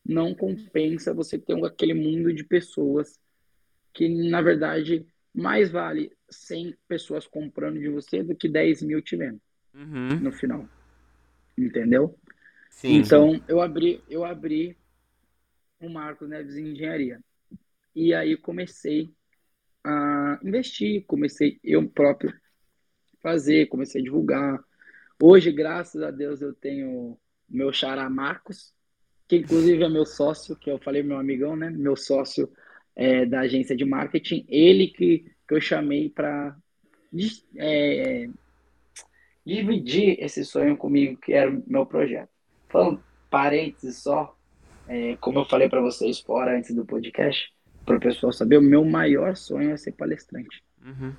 não compensa você ter aquele mundo de pessoas que, na verdade, mais vale 100 pessoas comprando de você do que 10 mil te vendo uhum. no final. Entendeu? Sim, então, eu abri eu abri o Marcos Neves Engenharia. E aí comecei a investir, comecei eu próprio fazer, comecei a divulgar. Hoje, graças a Deus, eu tenho meu xará Marcos, que inclusive é meu sócio, que eu falei meu amigão, né? Meu sócio é, da agência de marketing, ele que, que eu chamei para é, dividir esse sonho comigo, que era o meu projeto. Falando parênteses só, é, como eu falei para vocês fora antes do podcast, para o pessoal saber, o meu maior sonho é ser palestrante. Uhum.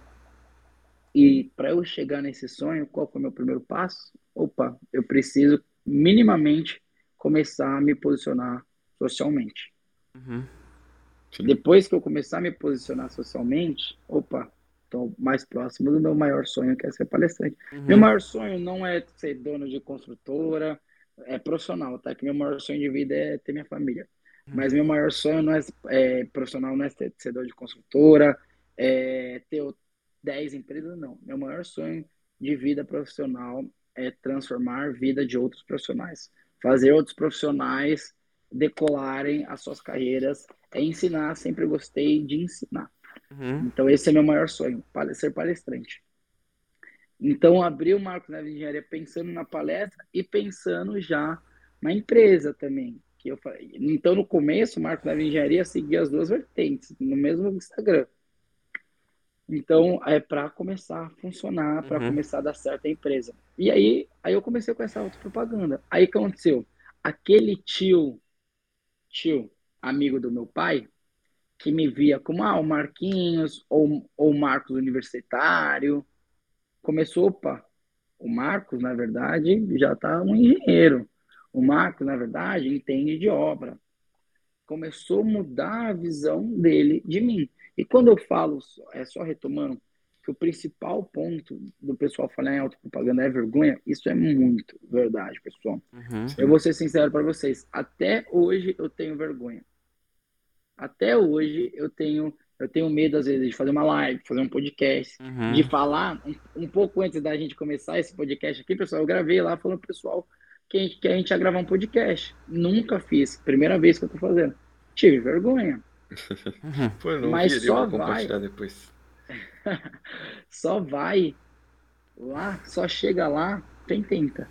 E para eu chegar nesse sonho, qual foi o meu primeiro passo? Opa, eu preciso minimamente começar a me posicionar socialmente. Uhum. Depois que eu começar a me posicionar socialmente, opa, estou mais próximo do meu maior sonho, que é ser palestrante. Uhum. Meu maior sonho não é ser dono de construtora, é profissional, tá? Que meu maior sonho de vida é ter minha família. Uhum. Mas meu maior sonho não é, é profissional, não é ser, ser dono de construtora, é ter 10 empresas, não. Meu maior sonho de vida profissional é transformar a vida de outros profissionais fazer outros profissionais decolarem as suas carreiras, é ensinar, sempre gostei de ensinar. Uhum. Então esse é meu maior sonho, ser palestrante. Então abri o Marcos Neves Engenharia pensando na palestra e pensando já na empresa também. Que eu falei. Então no começo, o Marcos Neves Engenharia seguia as duas vertentes, no mesmo Instagram. Então, é para começar a funcionar, para uhum. começar a dar certo a empresa. E aí, aí eu comecei com essa autopropaganda. Aí o que aconteceu? Aquele tio, tio, amigo do meu pai, que me via como ah, o Marquinhos ou, ou o Marcos Universitário, começou, opa, o Marcos, na verdade, já está um engenheiro. O Marcos, na verdade, entende de obra. Começou a mudar a visão dele de mim. E quando eu falo, é só retomando, que o principal ponto do pessoal falar em autopropaganda é vergonha, isso é muito verdade, pessoal. Uhum. Eu vou ser sincero para vocês, até hoje eu tenho vergonha. Até hoje eu tenho eu tenho medo às vezes de fazer uma live, fazer um podcast, uhum. de falar um, um, pouco antes da gente começar esse podcast aqui, pessoal, eu gravei lá falando pro pessoal que a, gente, que a gente ia gravar um podcast. Nunca fiz, primeira vez que eu tô fazendo. Tive vergonha. Uhum. Pô, não Mas vi, só vai. depois. [LAUGHS] só vai lá, só chega lá quem tenta.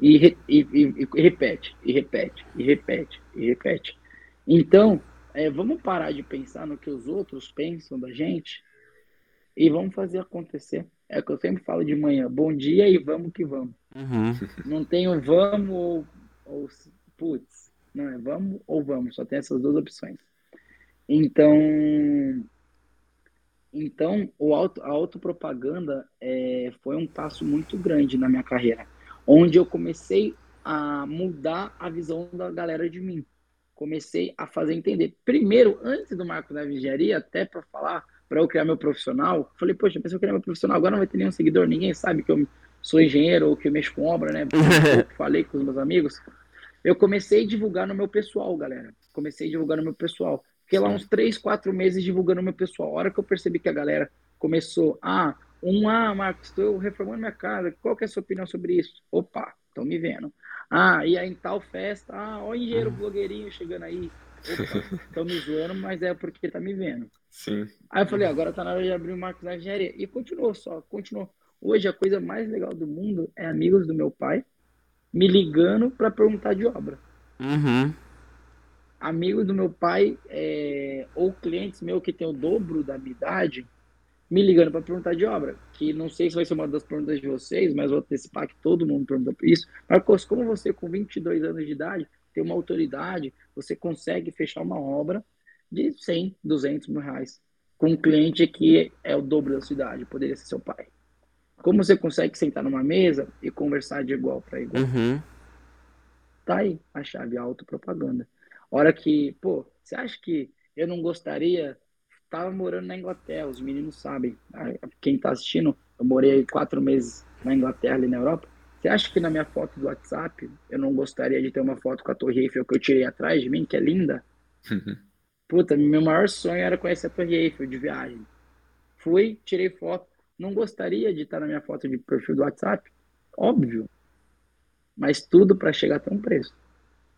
E, e, e, e, repete, e repete, e repete, e repete. Então, é, vamos parar de pensar no que os outros pensam da gente e vamos fazer acontecer. É o que eu sempre falo de manhã, bom dia e vamos que vamos. Uhum. [LAUGHS] Não tem o vamos ou, ou putz, não é vamos ou vamos, só tem essas duas opções. Então, então o auto, a autopropaganda é, foi um passo muito grande na minha carreira, onde eu comecei a mudar a visão da galera de mim. Comecei a fazer entender. Primeiro, antes do Marco da Engenharia, até para falar, para eu criar meu profissional, falei, poxa, se eu criar meu profissional, agora não vai ter nenhum seguidor, ninguém sabe que eu sou engenheiro ou que eu mexo com obra, né? [LAUGHS] Falei com os meus amigos. Eu comecei a divulgar no meu pessoal, galera. Comecei a divulgar no meu pessoal. Fiquei lá uns três, quatro meses divulgando meu pessoal. A hora que eu percebi que a galera começou, ah, um, ah, Marcos, estou reformando minha casa, qual que é a sua opinião sobre isso? Opa, estão me vendo. Ah, e aí em tal festa, ah, ó o engenheiro blogueirinho chegando aí. Estão [LAUGHS] me zoando, mas é porque tá me vendo. Sim. Aí eu falei, agora tá na hora de abrir o Marcos da Engenharia. E continuou só, continuou. Hoje a coisa mais legal do mundo é amigos do meu pai me ligando para perguntar de obra. Uhum. Amigos do meu pai, é, ou clientes meus que tem o dobro da minha idade, me ligando para perguntar de obra. Que não sei se vai ser uma das perguntas de vocês, mas vou antecipar que todo mundo pergunta por isso. Marcos, como você com 22 anos de idade tem uma autoridade, você consegue fechar uma obra de 100, 200 mil reais com um cliente que é o dobro da sua idade, poderia ser seu pai. Como você consegue sentar numa mesa e conversar de igual para igual? Uhum. Tá aí a chave autopropaganda. Hora que, pô, você acha que eu não gostaria? Tava morando na Inglaterra, os meninos sabem. Quem tá assistindo, eu morei quatro meses na Inglaterra, ali na Europa. Você acha que na minha foto do WhatsApp eu não gostaria de ter uma foto com a Torre Eiffel que eu tirei atrás de mim, que é linda? Uhum. [LAUGHS] Puta, meu maior sonho era conhecer a Torre Eiffel de viagem. Fui, tirei foto. Não gostaria de estar na minha foto de perfil do WhatsApp? Óbvio. Mas tudo para chegar até um preço.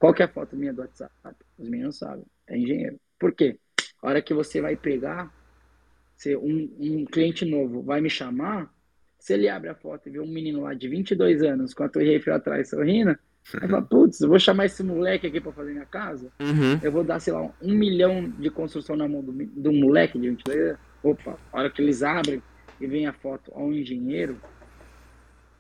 Qual que é a foto minha do WhatsApp? Os meninos sabem. É engenheiro. Por quê? A hora que você vai pegar, se um, um cliente novo vai me chamar, se ele abre a foto e vê um menino lá de 22 anos com a torre Eiffel atrás sorrindo, ele fala, putz, eu vou chamar esse moleque aqui para fazer minha casa, Uhum. eu vou dar, sei lá, um milhão de construção na mão do, do moleque de 22 anos. Opa, a hora que eles abrem e vem a foto ao engenheiro,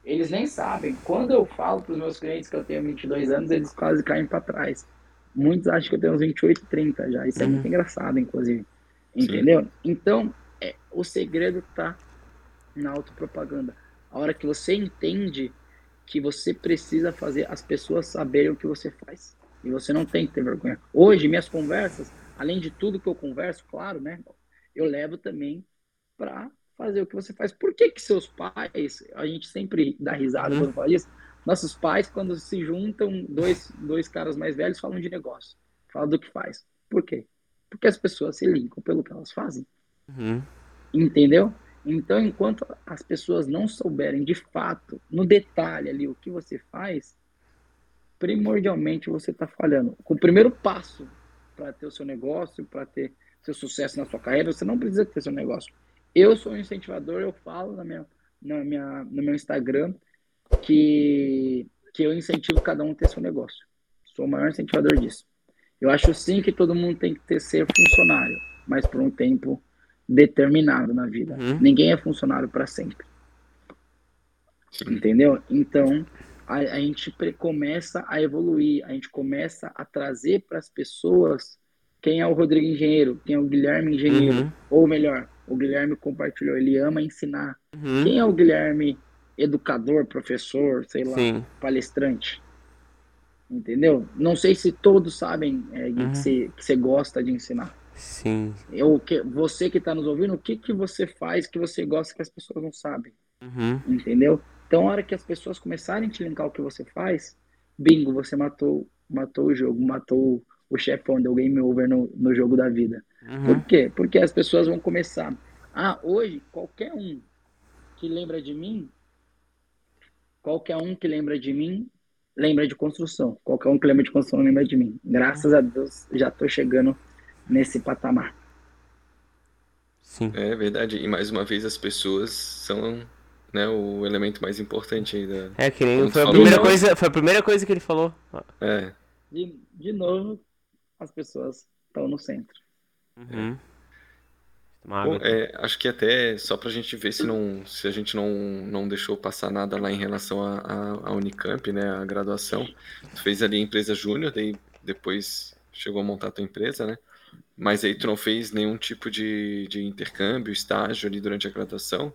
eles nem sabem. Quando eu falo para os meus clientes que eu tenho 22 anos, eles quase caem para trás. Muitos acham que eu tenho uns 28, 30 já. Isso é Uhum. muito engraçado, inclusive. Entendeu? Então, é, o segredo tá na autopropaganda. A hora que você entende que você precisa fazer as pessoas saberem o que você faz. E você não tem que ter vergonha. Hoje, minhas conversas, além de tudo que eu converso, claro, né? Eu levo também para fazer o que você faz. Por que que seus pais, a gente sempre dá risada Uhum. quando fala isso, nossos pais, quando se juntam, dois, dois caras mais velhos falam de negócio, falam do que faz. Por quê? Porque as pessoas se linkam pelo que elas fazem. Uhum. Entendeu? Então, enquanto as pessoas não souberem de fato, no detalhe ali, o que você faz, primordialmente você está falhando. Com o primeiro passo para ter o seu negócio, para ter seu sucesso na sua carreira, você não precisa ter seu negócio. Eu sou um incentivador, eu falo na minha, na minha, no meu Instagram que, que eu incentivo cada um a ter seu negócio. Sou o maior incentivador disso. Eu acho sim que todo mundo tem que ter, ser funcionário, mas por um tempo determinado na vida. Uhum. Ninguém é funcionário para sempre. Entendeu? Então, a, a gente começa a evoluir, a gente começa a trazer para as pessoas quem é o Rodrigo Engenheiro, quem é o Guilherme Engenheiro, Uhum. ou melhor, o Guilherme compartilhou, ele ama ensinar. Uhum. Quem é o Guilherme educador, professor, sei lá, Sim. palestrante? Entendeu? Não sei se todos sabem é, Uhum. que você que você gosta de ensinar. Sim. Eu, que, você que está nos ouvindo, o que, que você faz que você gosta que as pessoas não sabem? Uhum. Entendeu? Então, a hora que as pessoas começarem a te linkar o que você faz, bingo, você matou, matou o jogo, matou o chefão, deu game over no, no jogo da vida. Uhum. Por quê? Porque as pessoas vão começar. Ah, hoje, qualquer um que lembra de mim, qualquer um que lembra de mim, lembra de construção. Qualquer um que lembra de construção lembra de mim. Graças a Deus, já estou chegando nesse patamar. Sim. É verdade. E mais uma vez as pessoas são né, o elemento mais importante aí da. É que nem foi a primeira Não. coisa, foi a primeira coisa que ele falou. É, De, de novo, as pessoas estão no centro. Uhum. Uma Bom, água. é, acho que até só pra gente ver se não, se a gente não, não deixou passar nada lá em relação à Unicamp, né, a graduação. Tu fez ali a empresa júnior, daí depois chegou a montar a tua empresa, né? Mas aí tu não fez nenhum tipo de, de intercâmbio, estágio ali durante a graduação?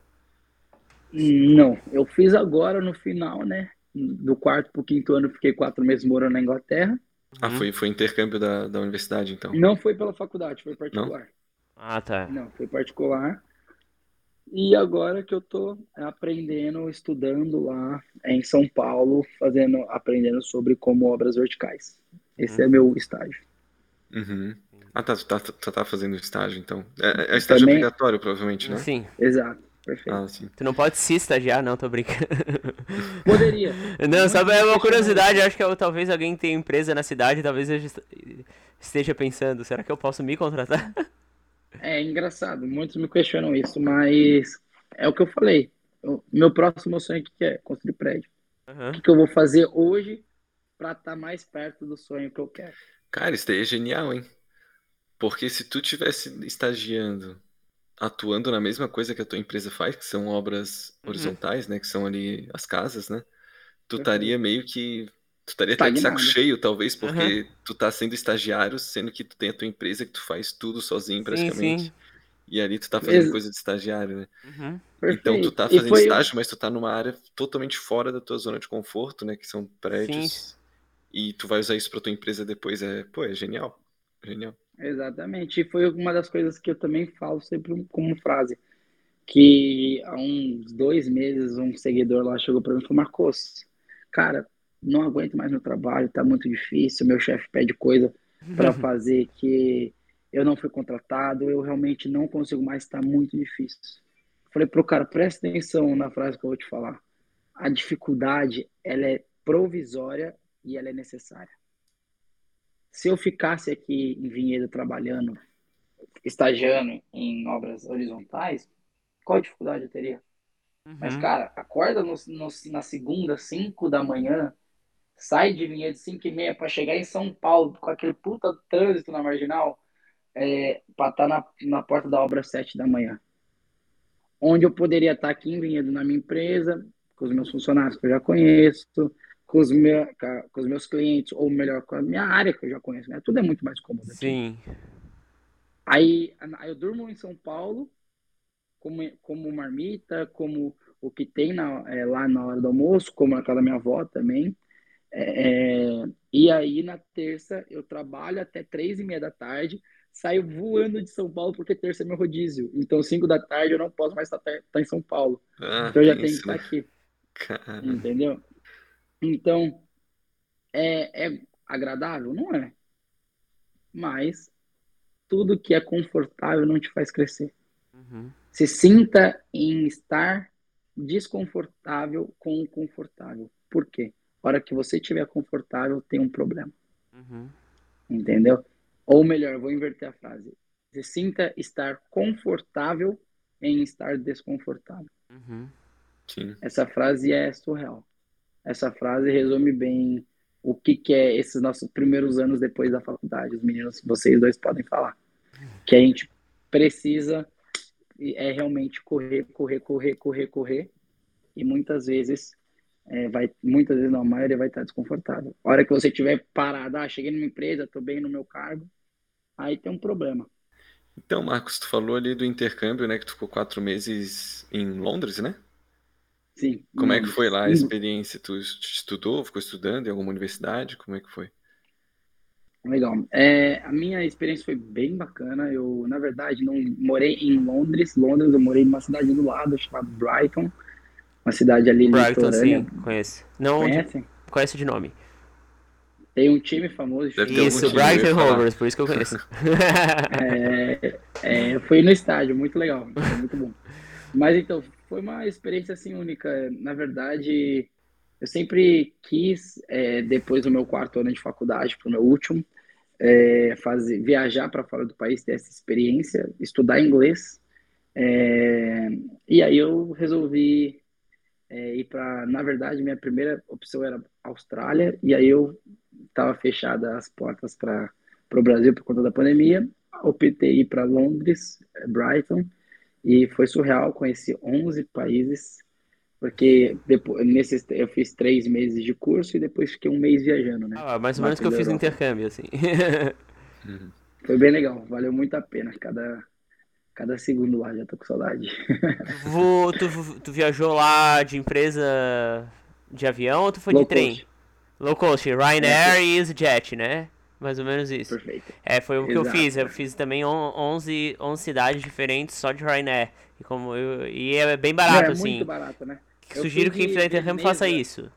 Não, eu fiz agora no final, né? Do quarto pro quinto ano, eu fiquei quatro meses morando na Inglaterra. Ah, Uhum. foi, foi intercâmbio da, da universidade, então. Não foi pela faculdade, foi particular. Ah, tá. Não, foi particular. E agora que eu tô aprendendo, estudando lá em São Paulo, fazendo, aprendendo sobre como obras verticais. Esse é meu estágio. Uhum. Ah, tá, tu tá, tu tá fazendo estágio, então. É, é estágio Também- obrigatório, provavelmente, né? Sim. Exato, perfeito. Ah. Tu não pode se estagiar, não, tô brincando. [LAUGHS] Poderia. Não, só é uma curiosidade, acho que eu- talvez alguém tenha empresa na cidade, talvez eu est- esteja pensando, será que eu posso me contratar? É engraçado, muitos me questionam isso, mas é o que eu falei. O meu próximo sonho que é? Construir prédio. Aham. O que que eu vou fazer hoje para estar mais perto do sonho que eu quero? Cara, isso daí é genial, hein? Porque se tu tivesse estagiando, atuando na mesma coisa que a tua empresa faz, que são obras Uhum. horizontais, né? Que são ali as casas, né? Tu estaria meio que. Tu estaria até de saco cheio, talvez, porque tu tá sendo estagiário, sendo que tu tem a tua empresa que tu faz tudo sozinho, Sim, praticamente. sim. E ali tu tá fazendo Ex- coisa de estagiário, né? Uhum. Então tu tá fazendo foi estágio, mas tu tá numa área totalmente fora da tua zona de conforto, né? Que são prédios. E tu vai usar isso pra tua empresa depois. É, pô, é genial. Genial. Exatamente. E foi uma das coisas que eu também falo sempre como frase. Que há uns dois meses um seguidor lá chegou para mim e falou, Marcos, cara, não aguento mais meu trabalho, tá muito difícil, meu chefe pede coisa para [LAUGHS] fazer que eu não fui contratado, eu realmente não consigo mais, tá muito difícil. Falei pro cara, presta atenção na frase que eu vou te falar. A dificuldade, ela é provisória e ela é necessária. Se eu ficasse aqui em Vinhedo trabalhando, estagiando em obras horizontais, qual dificuldade eu teria? Mas, Uhum. cara, acorda no, no- na segunda, 5 da manhã, sai de Vinhedo 5 e meia para chegar em São Paulo com aquele puta trânsito na marginal, é, para estar na, na porta da obra 7 da manhã. Onde eu poderia estar aqui em Vinhedo na minha empresa, com os meus funcionários que eu já conheço, com os, meu, com os meus clientes, ou melhor, com a minha área que eu já conheço, né? Tudo é muito mais cômodo aqui. Sim. Aí, aí eu durmo em São Paulo, como, como marmita, como o que tem na- é, lá na hora do almoço, como na casa da minha avó também. É, e aí, na terça, eu trabalho até três e meia da tarde, saio voando de São Paulo, porque terça é meu rodízio. Então, cinco da tarde, eu não posso mais estar, estar em São Paulo. Ah, Então, eu já tenho que estar né? aqui. Cara, Entendeu? Então, é, é agradável? Não é. Mas tudo que é confortável não te faz crescer. Uhum. Se sinta em estar desconfortável com o confortável. Por quê? A hora que você estiver confortável, tem um problema. Uhum. Entendeu? Ou melhor, vou inverter a frase. Se sinta estar confortável em estar desconfortável. Uhum. sim. Essa frase é surreal. Essa frase resume bem o que, que é esses nossos primeiros anos depois da faculdade. Os meninos, vocês dois podem falar. Que a gente precisa é realmente correr, correr, correr, correr, correr. E muitas vezes, é, vai, muitas vezes não, a maioria vai estar desconfortável. A hora que você estiver parado, ah, cheguei numa empresa, estou bem no meu cargo, aí tem um problema. Então, Marcos, tu falou ali do intercâmbio, né? Que tu ficou quatro meses em Londres, né? Sim. Como é que foi lá a experiência? Tu estudou, ficou estudando em alguma universidade? Como é que foi? Legal. É, a minha experiência foi bem bacana. Eu, na verdade, não morei em Londres. Londres, eu morei numa cidade do lado chamada Brighton, uma cidade ali Brighton, sim, litorânea. conheço. Não, de, Conhece? conheço de nome. Tem um time famoso. Isso, Brighton. Rovers, por isso que eu conheço. [LAUGHS] É, é, eu fui no estádio, muito legal, muito bom. Mas então, foi uma experiência assim única. Na verdade, eu sempre quis, é, depois do meu quarto ano de faculdade, para o meu último, é, fazer, viajar para fora do país, ter essa experiência, estudar inglês. É, e aí eu resolvi é, ir para, na verdade, minha primeira opção era Austrália, e aí eu estava fechada as portas para o Brasil por conta da pandemia. Optei ir para Londres, Brighton, e foi surreal. Conheci 11 países, porque depois, nesses, eu fiz três meses de curso e depois fiquei um mês viajando, né? Ah, mais ou menos que eu fiz Europa. intercâmbio, assim. Uhum. Foi bem legal, valeu muito a pena cada, cada segundo lá, já tô com saudade. Vo- tu, tu viajou lá de empresa de avião ou tu foi Low de trem? cost. Low cost, Ryanair e EasyJet, né? Mais ou menos isso. Perfeito. É, foi o que Exato. eu fiz. Eu fiz também on- 11, 11 cidades diferentes só de Ryanair. E, como eu, e é bem barato, Não, é assim. muito barato, né? Eu Sugiro que quem intercâmbio faça isso.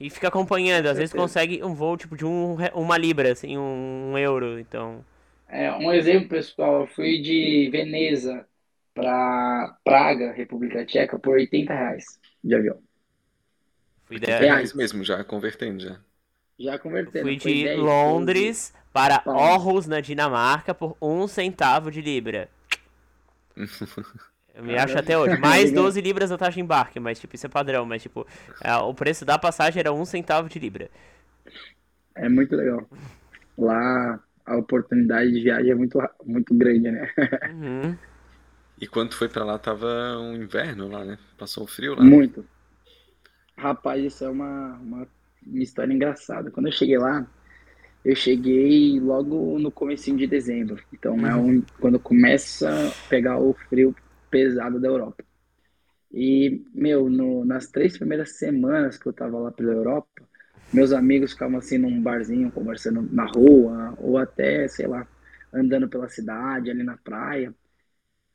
E fica acompanhando. Às vezes consegue um voo tipo de um, uma libra, assim, um, um euro. Então. É, um exemplo, pessoal, eu fui de Veneza para Praga, República Tcheca, por 80 reais de avião. Fui, É de, reais. isso mesmo, já convertendo já. Já eu convertendo, fui foi de 10, Londres para. Aarhus, na Dinamarca, por um centavo de libra. [LAUGHS] Eu me acho até hoje. Mais [LAUGHS] Legal. 12 libras a taxa de embarque, mas tipo, isso é padrão. Mas tipo, é, o preço da passagem era um centavo de libra. 12. É muito legal. Lá a oportunidade de viagem é muito, muito grande, né? [LAUGHS] Uhum. E quando foi pra lá, tava um inverno lá, né? Passou um frio lá. Muito. Rapaz, isso é uma, uma, uma história engraçada. Quando eu cheguei lá, eu cheguei logo no comecinho de dezembro. Então é um, quando começa a pegar o frio pesado da Europa. E, meu, no- nas três primeiras semanas que eu tava lá pela Europa, meus amigos ficavam assim num barzinho, conversando na rua, ou até, sei lá, andando pela cidade, ali na praia.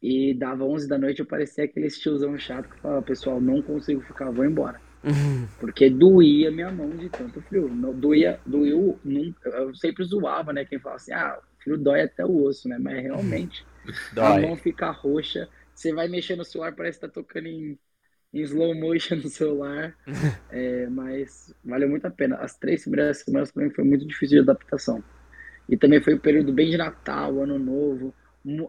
E dava 11 da noite, eu parecia aquele tiozão chato que falava, pessoal, não consigo ficar, vou embora. Porque doía minha mão de tanto frio. Doía, doeu, eu sempre zoava, né? Quem fala assim, ah, o frio dói até o osso, né? Mas realmente, [LAUGHS] a mão fica roxa, você vai mexer no celular, parece que tá tocando em, em slow motion no celular. [LAUGHS] É, mas valeu muito a pena. As três primeiras semanas para mim foi muito difícil de adaptação. E também foi um período bem de Natal, Ano Novo.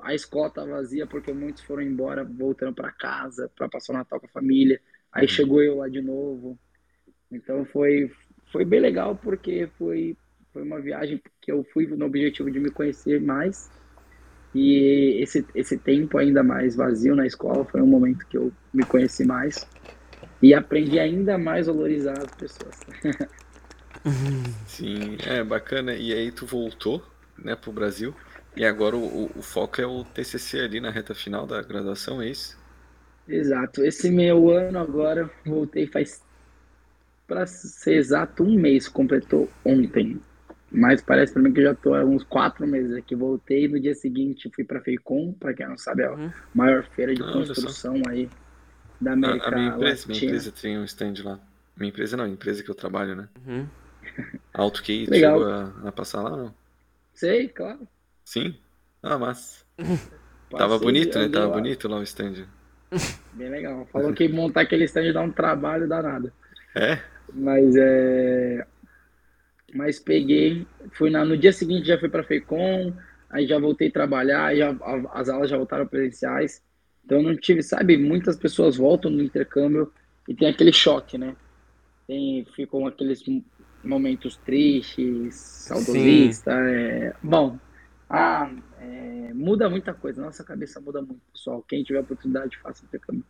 A escola tá vazia porque muitos foram embora, voltando para casa, para passar o Natal com a família. Aí chegou eu lá de novo. Então foi, foi bem legal porque foi, foi uma viagem que eu fui no objetivo de me conhecer mais. E esse, esse tempo ainda mais vazio na escola foi um momento que eu me conheci mais e aprendi ainda mais a valorizar as pessoas. [LAUGHS] Sim, é bacana. E aí tu voltou, né, pro Brasil. E agora o, o- o foco é o TCC ali na reta final da graduação, é isso? Exato. Esse meu ano agora, voltei faz, para ser exato, um mês, completou ontem. Mas parece para mim que eu já tô há uns quatro meses aqui. Voltei no dia seguinte, fui para FEICOM, para quem não sabe, é a Uhum. maior feira de Ah, construção aí da A, América a minha empresa, minha Latina. empresa tem um stand lá. Minha empresa não, a empresa que eu trabalho, né? Uhum. A tu Legal. chegou a, a passar lá, não? Sei, claro. Sim? Ah, mas [LAUGHS] tava bonito, né? Tava lá. bonito lá o stand. [LAUGHS] Bem legal. Falou que montar aquele stand dá um trabalho danado. É? Mas é. Mas peguei, fui na, no dia seguinte já fui para FEICOM, aí já voltei a trabalhar, já, as aulas já voltaram presenciais. Então eu não tive, sabe, muitas pessoas voltam no intercâmbio e tem aquele choque, né? Tem, ficam aqueles momentos tristes, saudosistas. É, bom, ah, é, muda muita coisa, nossa cabeça muda muito, pessoal. Quem tiver oportunidade, faça intercâmbio.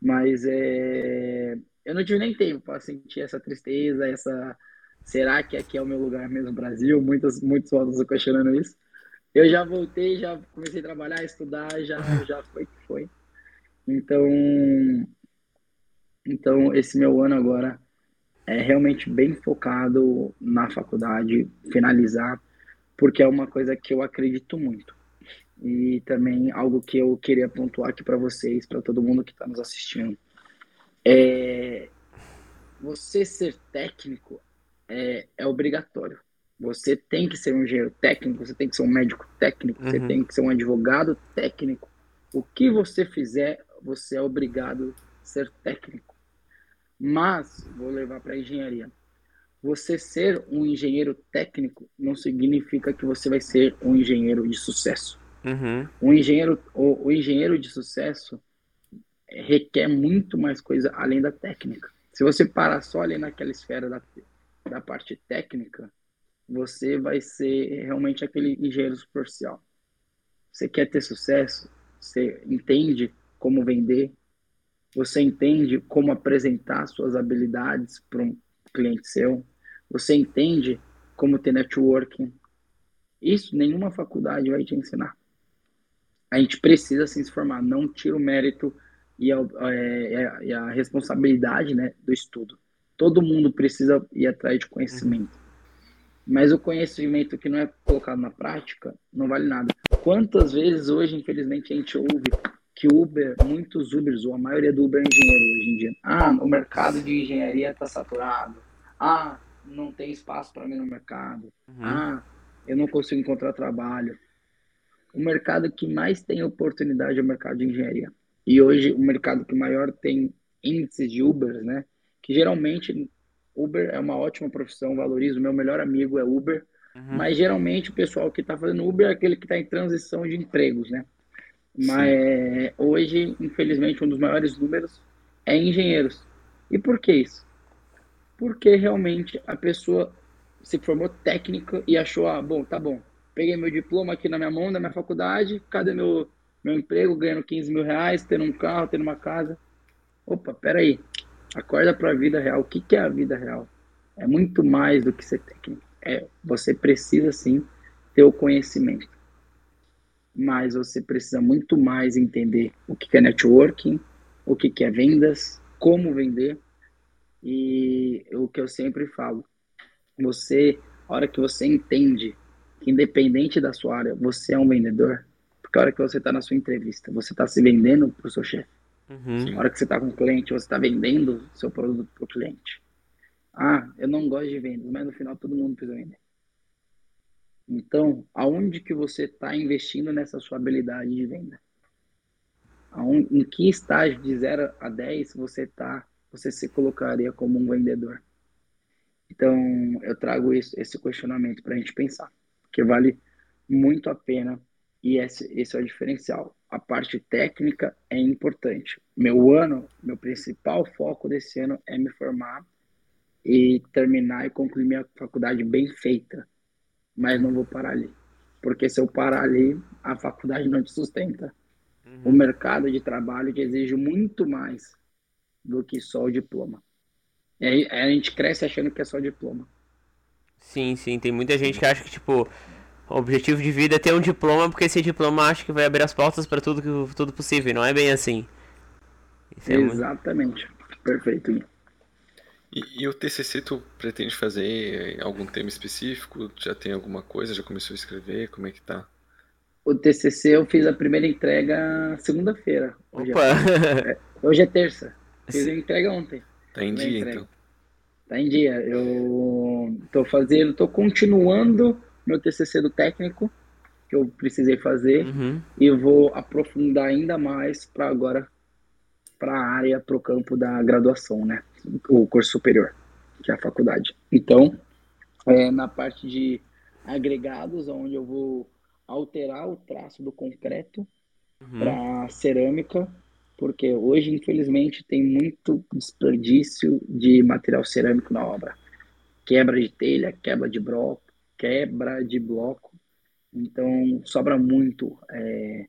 Mas é, eu não tive nem tempo para sentir essa tristeza, essa. Será que aqui é o meu lugar mesmo, Brasil? Muitas, muitos estão questionando isso. Eu já voltei, já comecei a trabalhar, estudar, já, [LAUGHS] já foi que foi. Então, então, esse meu ano agora é realmente bem focado na faculdade, finalizar, porque é uma coisa que eu acredito muito. E também algo que eu queria pontuar aqui para vocês, para todo mundo que está nos assistindo. É, você ser técnico é, é obrigatório. Você tem que ser um engenheiro técnico, você tem que ser um médico técnico, você Uhum. tem que ser um advogado técnico. O que você fizer, você é obrigado a ser técnico. Mas, vou levar para a engenharia. Você ser um engenheiro técnico não significa que você vai ser um engenheiro de sucesso. Uhum. O engenheiro, o, o engenheiro de sucesso requer muito mais coisa além da técnica. Se você parar só ali naquela esfera da, da parte técnica, você vai ser realmente aquele engenheiro superficial. Você quer ter sucesso, você entende como vender, você entende como apresentar suas habilidades para um cliente seu, você entende como ter networking. Isso nenhuma faculdade vai te ensinar. A gente precisa se formar, não tira o mérito e a, é, e a responsabilidade né, do estudo. Todo mundo precisa ir atrás de conhecimento. Mas o conhecimento que não é colocado na prática não vale nada. Quantas vezes hoje, infelizmente, a gente ouve que Uber, muitos Ubers, ou a maioria do Uber é engenheiro hoje em dia. Ah, o mercado de engenharia está saturado. Ah, não tem espaço para mim no mercado. Uhum. Ah, eu não consigo encontrar trabalho. O mercado que mais tem oportunidade é o mercado de engenharia. E hoje o mercado que maior tem índices de Uber, né? Que geralmente Uber é uma ótima profissão, valorizo. Meu melhor amigo é Uber, uhum. mas geralmente o pessoal que está fazendo Uber é aquele que está em transição de empregos, né? Mas Sim. hoje, infelizmente, um dos maiores números é engenheiros. E por que isso? Porque realmente a pessoa se formou técnica e achou, ah, bom, tá bom, peguei meu diploma aqui na minha mão, da minha faculdade, cadê meu, meu emprego, ganhando 15 mil reais, tendo um carro, tendo uma casa. Opa, peraí, acorda para a vida real. O que, que é a vida real? É muito mais do que ser técnico. É, você precisa sim ter o conhecimento, mas você precisa muito mais entender o que, que é networking, o que, que é vendas, como vender e o que eu sempre falo, você, a hora que você entende que independente da sua área, você é um vendedor, porque a hora que você está na sua entrevista, você está se vendendo para o seu chefe. Uhum. A hora que você está com o cliente, você está vendendo seu produto para o cliente. Ah, eu não gosto de vendas, mas no final todo mundo precisa vender. Então, aonde que você está investindo nessa sua habilidade de venda? Aonde, em que estágio de 0 a 10 você tá, você se colocaria como um vendedor? Então, eu trago isso, esse questionamento para a gente pensar, porque vale muito a pena e esse, esse é o diferencial. A parte técnica é importante. Meu ano, meu principal foco desse ano é me formar e terminar e concluir minha faculdade bem feita. Mas não vou parar ali. Porque se eu parar ali, a faculdade não te sustenta. Uhum. O mercado de trabalho te exige muito mais do que só o diploma. E aí a gente cresce achando que é só diploma. Sim, sim. Tem muita gente que acha que, tipo, o objetivo de vida é ter um diploma, porque esse diploma acha que vai abrir as portas para tudo, tudo possível. Não é bem assim. É Exatamente. Muito... Perfeito. E, e, o TCC tu pretende fazer algum tema específico? Já tem alguma coisa? Já começou a escrever? Como é que tá? O TCC eu fiz a primeira entrega segunda-feira. Hoje, é, [LAUGHS] hoje é terça. Fiz a entrega ontem. Tá em dia, então. Tá em dia. Eu tô fazendo, tô continuando meu TCC do técnico que eu precisei fazer uhum. e vou aprofundar ainda mais para agora para a área, para o campo da graduação, né? O curso superior, que é a faculdade. Então, é, na parte de agregados, onde eu vou alterar o traço do concreto uhum. para cerâmica porque hoje, infelizmente, tem muito desperdício de material cerâmico na obra. Quebra de telha, quebra de bloco, quebra de bloco. Então, sobra muito é,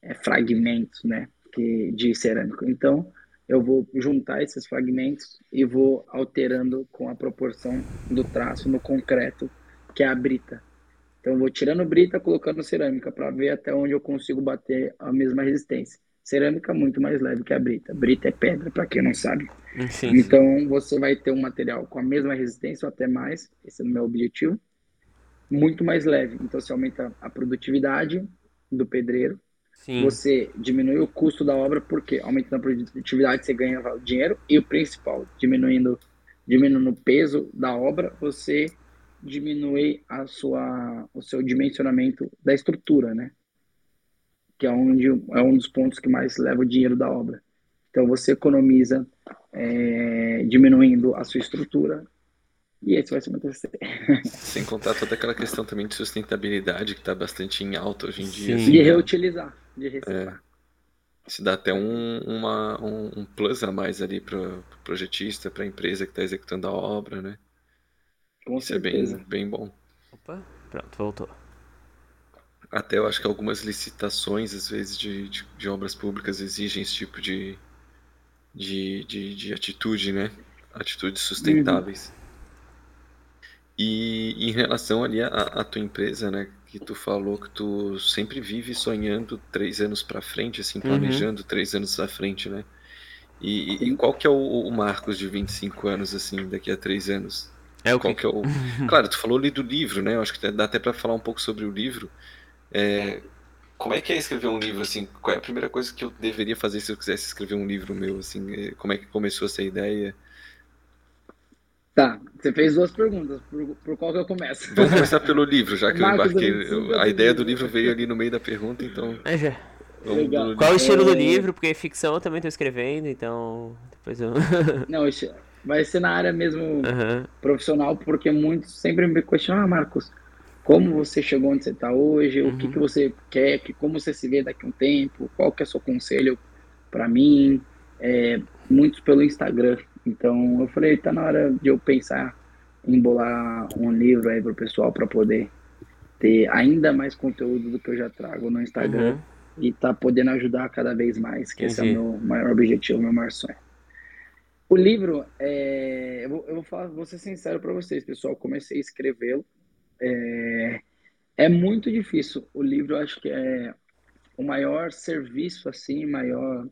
é, fragmentos né, que, de cerâmico. Então, eu vou juntar esses fragmentos e vou alterando com a proporção do traço no concreto, que é a brita. Então, vou tirando brita, colocando cerâmica, para ver até onde eu consigo bater a mesma resistência. Cerâmica muito mais leve que a brita. Brita é pedra, para quem não sabe. Sim, então sim. você vai ter um material com a mesma resistência ou até mais, esse é o meu objetivo, muito mais leve. Então você aumenta a produtividade do pedreiro. Sim. Você diminui o custo da obra, porque aumentando a produtividade você ganha dinheiro e o principal, diminuindo, diminuindo o peso da obra, você diminui a sua, o seu dimensionamento da estrutura, né? Que é, onde, é um dos pontos que mais leva o dinheiro da obra. Então você economiza é, diminuindo a sua estrutura e esse vai ser o meu. Sem contar toda aquela questão também de sustentabilidade que está bastante em alta hoje em dia. Assim, de reutilizar, de reciclar. É, se dá até um, uma, um, um plus a mais ali para o pro projetista, para a empresa que está executando a obra, né? Com Isso certeza. é bem, bem bom. Opa, pronto, voltou. Até eu acho que algumas licitações, às vezes, de, de, de obras públicas exigem esse tipo de, de, de, de atitude, né? Atitudes sustentáveis. E em relação ali à, tua empresa, né? Que tu falou que tu sempre vive sonhando três anos para frente, assim, uhum. planejando uhum. três anos à frente, né? E, e, qual que é o, o Marcos de 25 anos, assim, daqui a três anos? É o qual que... que é o. [LAUGHS] Claro, tu falou ali do livro, né? Eu acho que dá até pra falar um pouco sobre o livro. É, Como é que é escrever um livro, assim? Qual é a primeira coisa que eu deveria fazer se eu quisesse escrever um livro meu, assim? É, Como é que começou essa ideia? Tá, você fez duas perguntas, por, por qual que eu começo? Vamos começar pelo livro, já [LAUGHS] que eu Marcos embarquei. 25 A ideia do livro veio ali no meio da pergunta, então É, já. Legal. do Qual o estilo do É. livro? Porque ficção eu também tô escrevendo, então. Depois eu. [LAUGHS] Não, vai ser na área mesmo Aham. profissional, porque muitos sempre me questionam, ah, Marcos, como você chegou onde você está hoje, o que, Uhum. que você quer, que, como você se vê daqui a um tempo, qual que é o seu conselho para mim, é, muitos pelo Instagram. Então eu falei, tá na hora de eu pensar em bolar um livro aí pro pessoal para poder ter ainda mais conteúdo do que eu já trago no Instagram Uhum. e tá podendo ajudar cada vez mais, que esse é o Entendi. meu maior objetivo, meu maior sonho. O livro, é, eu, vou, eu vou falar, vou ser sincero para vocês, pessoal. Comecei a escrevê-lo. É, é muito difícil. O livro, eu acho que é o maior serviço, assim, maior,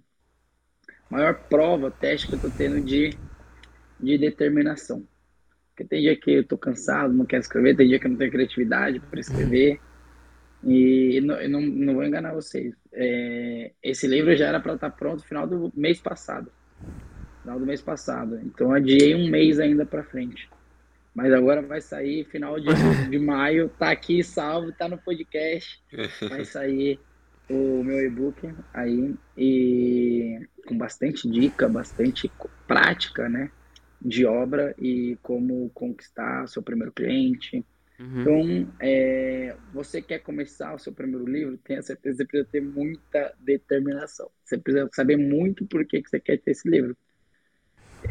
maior prova, teste que eu tô tendo de, de determinação. Porque tem dia que eu tô cansado, não quero escrever, tem dia que eu não tenho criatividade para escrever. E não, não, não vou enganar vocês. É, esse livro já era para estar pronto no final do mês passado. Final do mês passado. Então adiei um mês ainda para frente. Mas agora vai sair final de, de maio. Tá aqui salvo, tá no podcast. Vai [LAUGHS] sair o meu e-book aí. E com bastante dica, bastante prática, né? De obra e como conquistar seu primeiro cliente. Uhum. Então, é, você quer começar o seu primeiro livro, tenha certeza que você precisa ter muita determinação. Você precisa saber muito por que, que você quer ter esse livro.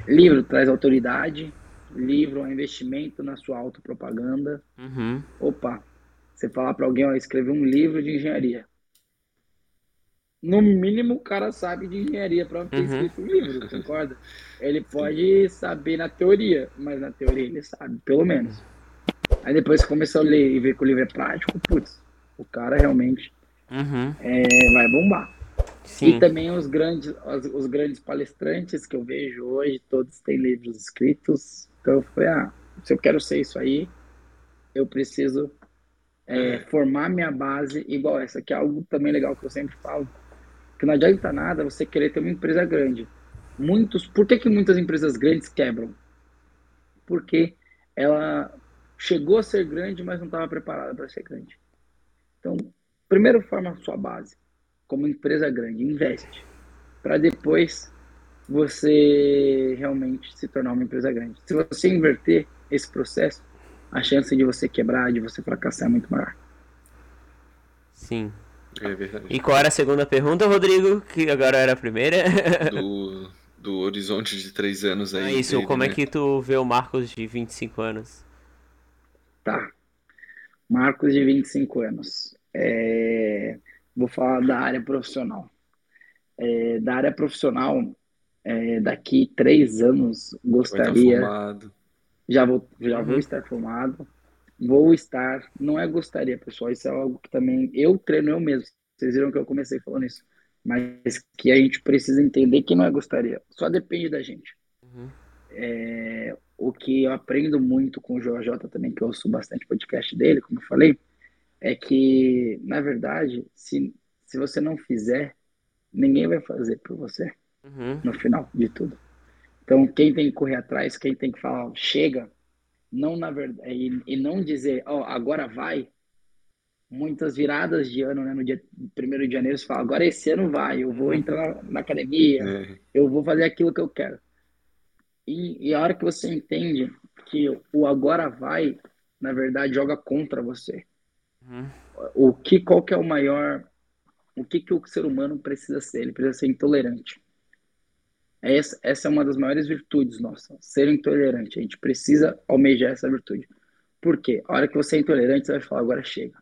Livro traz autoridade, livro um investimento na sua autopropaganda. Uhum. Opa, você falar para alguém, ó, escrever um livro de engenharia. No mínimo, o cara sabe de engenharia para ter Uhum. escrito um livro, concorda? Ele pode saber na teoria, mas na teoria ele sabe, pelo menos. Aí depois começou a ler e ver que o livro é prático, putz, o cara realmente Uhum. é, vai bombar. Sim. E também os grandes, os, os grandes palestrantes que eu vejo hoje, todos têm livros escritos. Então eu falei, ah, se eu quero ser isso aí, eu preciso é, formar minha base igual essa, que é algo também legal que eu sempre falo. Que não adianta nada você querer ter uma empresa grande. Muitos, por que, que muitas empresas grandes quebram? Porque ela chegou a ser grande, mas não estava preparada para ser grande. Então, primeiro forma a sua base como empresa grande, investe para depois você realmente se tornar uma empresa grande. Se você inverter esse processo, a chance de você quebrar, de você fracassar é muito maior. Sim. É verdade. E qual era a segunda pergunta, Rodrigo? Que agora era a primeira. [LAUGHS] Do, do horizonte de três anos aí. É isso, dele, como é né? que tu vê o Marcos de 25 anos? Tá. Marcos de 25 anos. É, Vou falar da área profissional. É, Da área profissional, é, daqui três anos, gostaria. Já vou, já vou Uhum. estar formado. Vou estar. Não é gostaria, pessoal. Isso é algo que também eu treino eu mesmo. Vocês viram que eu comecei falando isso. Mas que a gente precisa entender que não é gostaria. Só depende da gente. Uhum. É, o que eu aprendo muito com o JJ também, que eu ouço bastante podcast dele, como eu falei, é que, na verdade, se, se você não fizer, ninguém vai fazer por você Uhum. no final de tudo. Então, quem tem que correr atrás, quem tem que falar, chega, não na verdade, e, e não dizer, ó, agora vai. Muitas viradas de ano, né? No dia 1 de janeiro, você fala, agora esse ano vai, eu vou entrar na, na academia, É, eu vou fazer aquilo que eu quero. E, e a hora que você entende que o agora vai, na verdade, joga contra você. Uhum. O que, qual que é o maior, o que que o ser humano precisa ser? Ele precisa ser intolerante. Essa, essa é uma das maiores virtudes nossas, ser intolerante. A gente precisa almejar essa virtude. Por quê? A hora que você é intolerante, você vai falar, agora chega.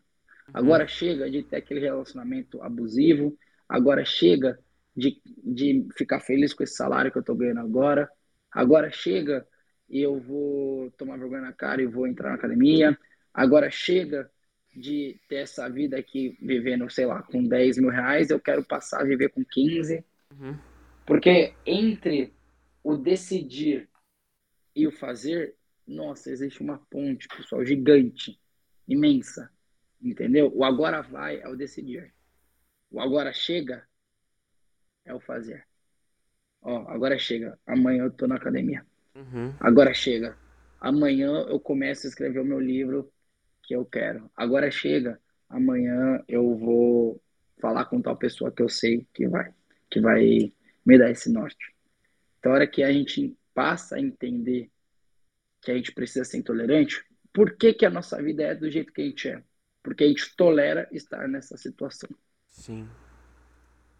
Agora chega de ter aquele relacionamento abusivo, agora chega de, de ficar feliz com esse salário que eu tô ganhando agora, agora chega e eu vou tomar vergonha na cara e vou entrar na academia, agora chega de ter essa vida aqui vivendo, sei lá, com 10 mil reais, eu quero passar a viver com 15. Uhum. Porque entre o decidir e o fazer, nossa, existe uma ponte, pessoal, gigante, imensa, entendeu? O agora vai é o decidir. O agora chega é o fazer. Ó, agora chega. Amanhã eu tô na academia. Uhum. Agora chega. Amanhã eu começo a escrever o meu livro que eu quero. Agora chega. Amanhã eu vou falar com tal pessoa que eu sei que vai, que vai me dar esse norte. Então, a hora que a gente passa a entender que a gente precisa ser intolerante, por que, que a nossa vida é do jeito que a gente é? Porque a gente tolera estar nessa situação. Sim.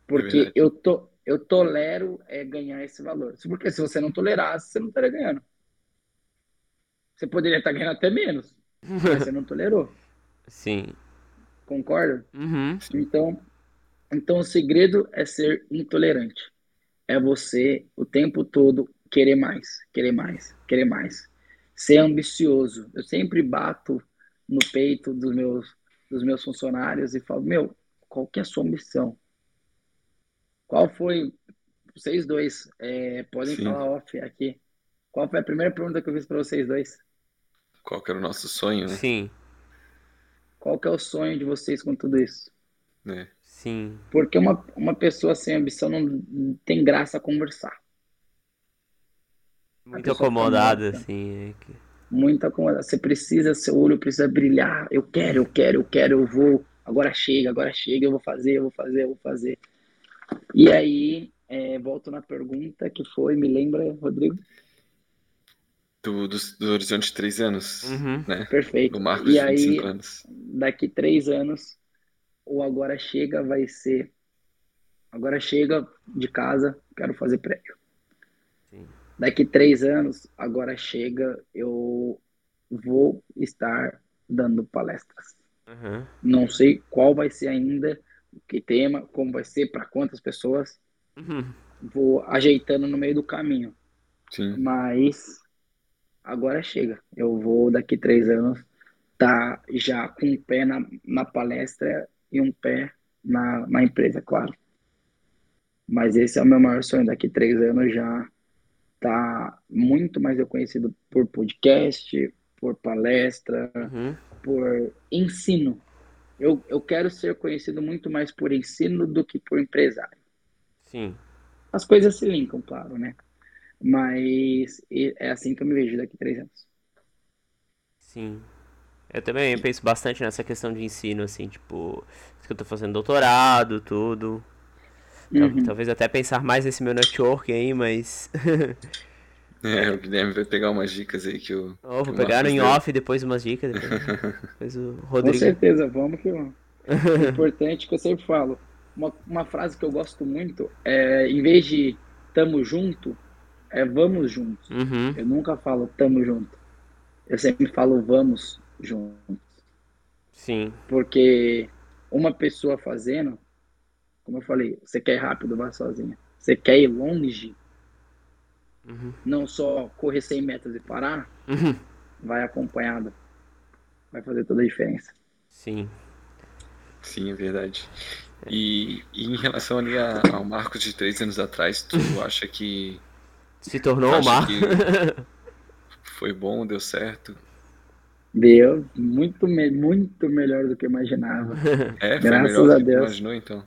Porque É eu, to, eu tolero é, ganhar esse valor. Porque se você não tolerasse, você não estaria ganhando. Você poderia estar ganhando até menos, mas você não tolerou. [LAUGHS] Sim. Concorda? Uhum. Então, então o segredo é ser intolerante. É você o tempo todo querer mais, querer mais, querer mais. Ser ambicioso. Eu sempre bato no peito dos meus, dos meus funcionários e falo, meu, qual que é a sua ambição? Qual foi, vocês dois, é, podem Sim. falar off aqui, qual foi a primeira pergunta que eu fiz para vocês dois? Qual que era o nosso sonho, né? Sim. Qual que é o sonho de vocês com tudo isso? Né? Sim. Porque uma, uma pessoa sem ambição não não tem graça conversar. Muito fica acomodada, assim. é que- Muito acomodado. Você precisa, seu olho precisa brilhar. Eu quero, eu quero, eu quero, eu vou. Agora chega, agora chega, eu vou fazer, eu vou fazer, eu vou fazer. E aí, é, volto na pergunta que foi, me lembra, Rodrigo? Do, do, do horizonte de três anos, Uhum. né? Perfeito. Do Marcos E de aí, 25 anos. daqui três anos, o agora chega vai ser. Agora chega de casa, quero fazer prédio. Sim. Daqui três anos, agora chega, eu vou estar dando palestras. Uhum. Não sei qual vai ser ainda, que tema, como vai ser, para quantas pessoas. Uhum. Vou ajeitando no meio do caminho. Sim, Mas agora chega. Eu vou daqui três anos tá já com um pé na, na palestra e um pé na, na empresa, claro. Mas esse é o meu maior sonho. Daqui três anos já tá muito mais reconhecido por podcast, por palestra, Uhum. por ensino. Eu, eu quero ser conhecido muito mais por ensino do que por empresário. Sim. As coisas se linkam, claro, né? Mas é assim que eu me vejo daqui três anos. Sim. Eu também penso bastante nessa questão de ensino, assim, tipo, que eu tô fazendo doutorado, tudo. Uhum. Talvez até pensar mais nesse meu network aí, mas. [LAUGHS] É, o Guilherme vai pegar umas dicas aí que [LAUGHS] o, Ó, que vou pegar em off depois umas dicas. Depois, [LAUGHS] depois o Com Rodrigo. certeza, vamos que vamos. O importante é que eu sempre falo. Uma, uma frase que eu gosto muito é, em vez de tamo junto, é vamos juntos. Uhum. Eu nunca falo tamo junto. Eu sempre falo vamos juntos. Sim. Porque uma pessoa fazendo, como eu falei, você quer ir rápido, vá sozinha. Você quer ir longe, Uhum. não só correr 100 metros e parar, Uhum. vai acompanhado. Vai fazer toda a diferença. Sim. Sim, é verdade. E, e em relação ali a- ao Marcos de três anos atrás, tu [LAUGHS] acha que Se tornou o Acho mar. que- [LAUGHS] foi bom, deu certo? Deu muito, me- muito melhor do que eu imaginava. [LAUGHS] É, foi Graças melhor a Deus. imaginou, então.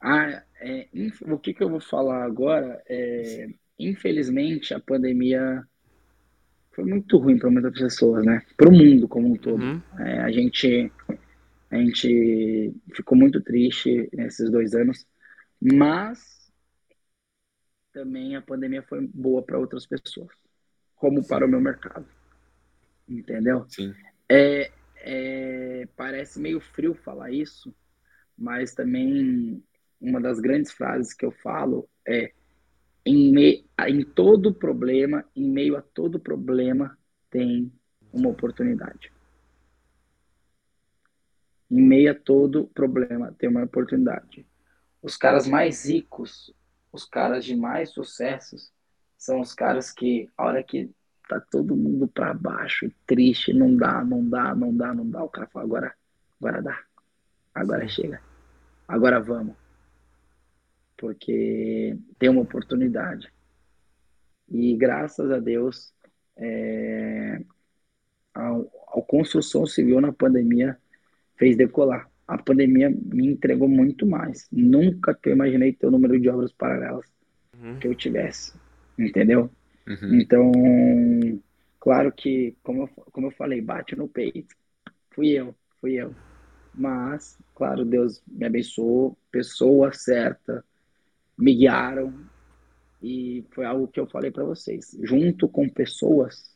Ah, é, o que que eu vou falar agora é, infelizmente, a pandemia foi muito ruim para muitas pessoas, né? Para o mundo como um todo. Uhum. É, a gente, a gente ficou muito triste nesses dois anos, mas também a pandemia foi boa para outras pessoas, como para o meu mercado, entendeu? Sim, É, é, parece meio frio falar isso, mas também uma das grandes frases que eu falo é em, me, em todo problema, em meio a todo problema, tem uma oportunidade. Em meio a todo problema, tem uma oportunidade. Os caras mais ricos, os caras de mais sucessos, são os caras que, a hora que tá todo mundo para baixo, triste, não dá, não dá, não dá, não dá, o cara fala, agora, agora dá, agora chega, agora vamos. Porque tem uma oportunidade. E graças a Deus, é, a, a construção civil na pandemia fez decolar. A pandemia me entregou muito mais. Nunca que eu imaginei ter o número de obras paralelas uhum. que eu tivesse, entendeu? Uhum. Então, claro que, como eu, como eu falei, bate no peito. Fui eu, fui eu. Mas, claro, Deus me abençoou, pessoa certa, me guiaram, e foi algo que eu falei para vocês. Junto com pessoas,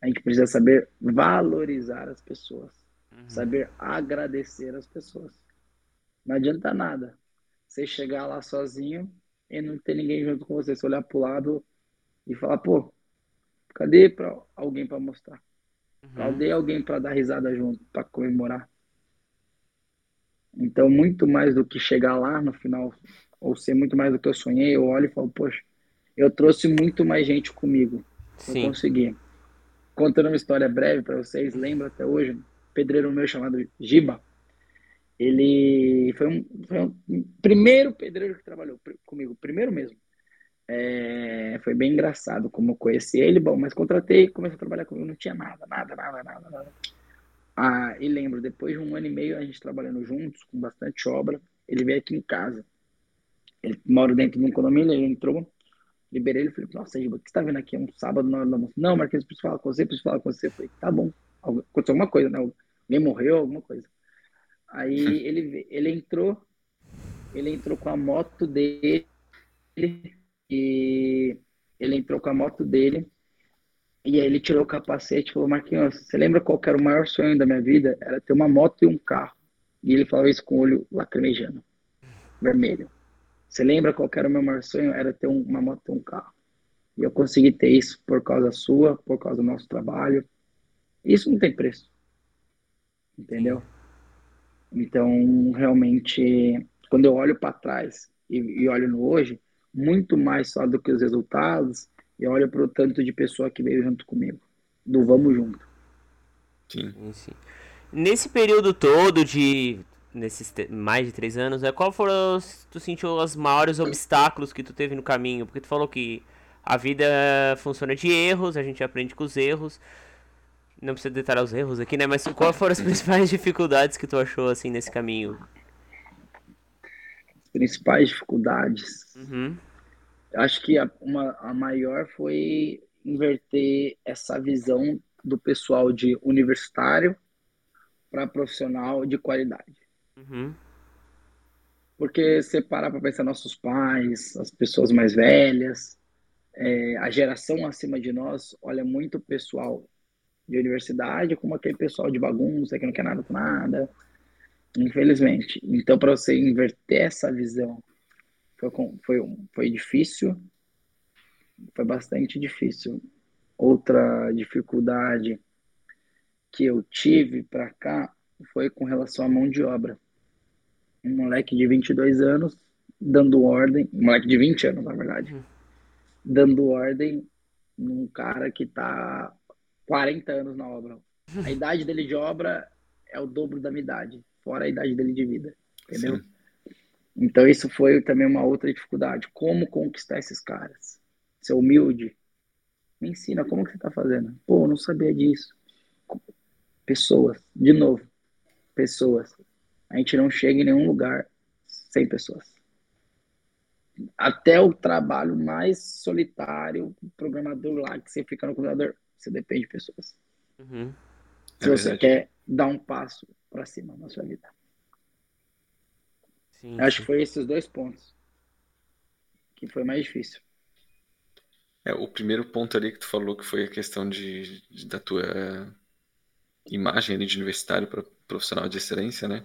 a gente precisa saber valorizar as pessoas, uhum. saber agradecer as pessoas. Não adianta nada você chegar lá sozinho e não ter ninguém junto com você. Você olhar pro lado e falar, pô, cadê pra alguém para mostrar? Uhum. Cadê alguém para dar risada junto, para comemorar? Então, muito mais do que chegar lá no final ou ser muito mais do que eu sonhei, eu olho e falo, poxa, eu trouxe muito mais gente comigo. Sim. Eu consegui. Contando uma história breve para vocês, lembro até hoje, um pedreiro meu chamado Giba, ele foi um, foi um primeiro pedreiro que trabalhou comigo, primeiro mesmo. É, foi bem engraçado como eu conheci ele, bom, mas contratei, comecei a trabalhar comigo, não tinha nada, nada, nada, nada, nada. Ah, e lembro, depois de um ano e meio a gente trabalhando juntos, com bastante obra, ele veio aqui em casa. Ele mora dentro de um condomínio, ele entrou, liberei ele e falei, nossa, Giba, o que você tá vendo aqui? É um sábado na hora do almoço. Não, Marquinhos, preciso falar com você, preciso falar com você. Eu falei, tá bom. Aconteceu alguma coisa, né? Alguém morreu, alguma coisa. Aí ele, ele entrou, ele entrou com a moto dele e ele entrou com a moto dele e aí ele tirou o capacete e falou, Marquinhos, você lembra qual era o maior sonho da minha vida? Era ter uma moto e um carro. E ele falou isso com o olho lacrimejando, vermelho. Você lembra qual era o meu maior sonho? Era ter uma moto e um carro. E eu consegui ter isso por causa sua, por causa do nosso trabalho. Isso não tem preço. Entendeu? Então, realmente, quando eu olho para trás e, e, olho no hoje, muito mais só do que os resultados, eu olho para o tanto de pessoa que veio junto comigo. Do vamos junto. Sim. sim. Nesse período todo de nesses mais de três anos, é qual foram os, tu sentiu os maiores obstáculos que tu teve no caminho? Porque tu falou que a vida funciona de erros, a gente aprende com os erros. Não precisa detalhar os erros aqui, né? Mas quais foram as principais [LAUGHS] dificuldades que tu achou assim nesse caminho? Principais dificuldades. Uhum. Acho que a, uma, a maior foi inverter essa visão do pessoal de universitário para profissional de qualidade. Uhum. Porque você parar para pensar nossos pais, as pessoas mais velhas, é, a geração acima de nós olha muito o pessoal de universidade como aquele pessoal de bagunça que não quer nada com nada, infelizmente. Então, para você inverter essa visão, foi, foi, foi difícil, foi bastante difícil. Outra dificuldade que eu tive para cá foi com relação à mão de obra um moleque de 22 anos dando ordem, um moleque de 20 anos, na verdade, uhum. dando ordem num cara que tá 40 anos na obra. A [LAUGHS] idade dele de obra é o dobro da minha idade, fora a idade dele de vida, entendeu? Sim. Então isso foi também uma outra dificuldade. Como conquistar esses caras? Ser humilde. Me ensina como que você tá fazendo. Pô, eu não sabia disso. Pessoas, de novo, pessoas a gente não chega em nenhum lugar sem pessoas. Até o trabalho mais solitário, o programador lá que você fica no computador, você depende de pessoas. Uhum. Se é você verdade. quer dar um passo para cima na sua vida. Sim, Acho sim. que foi esses dois pontos que foi mais difícil. É, o primeiro ponto ali que tu falou que foi a questão de, de da tua imagem ali de universitário para profissional de excelência, né?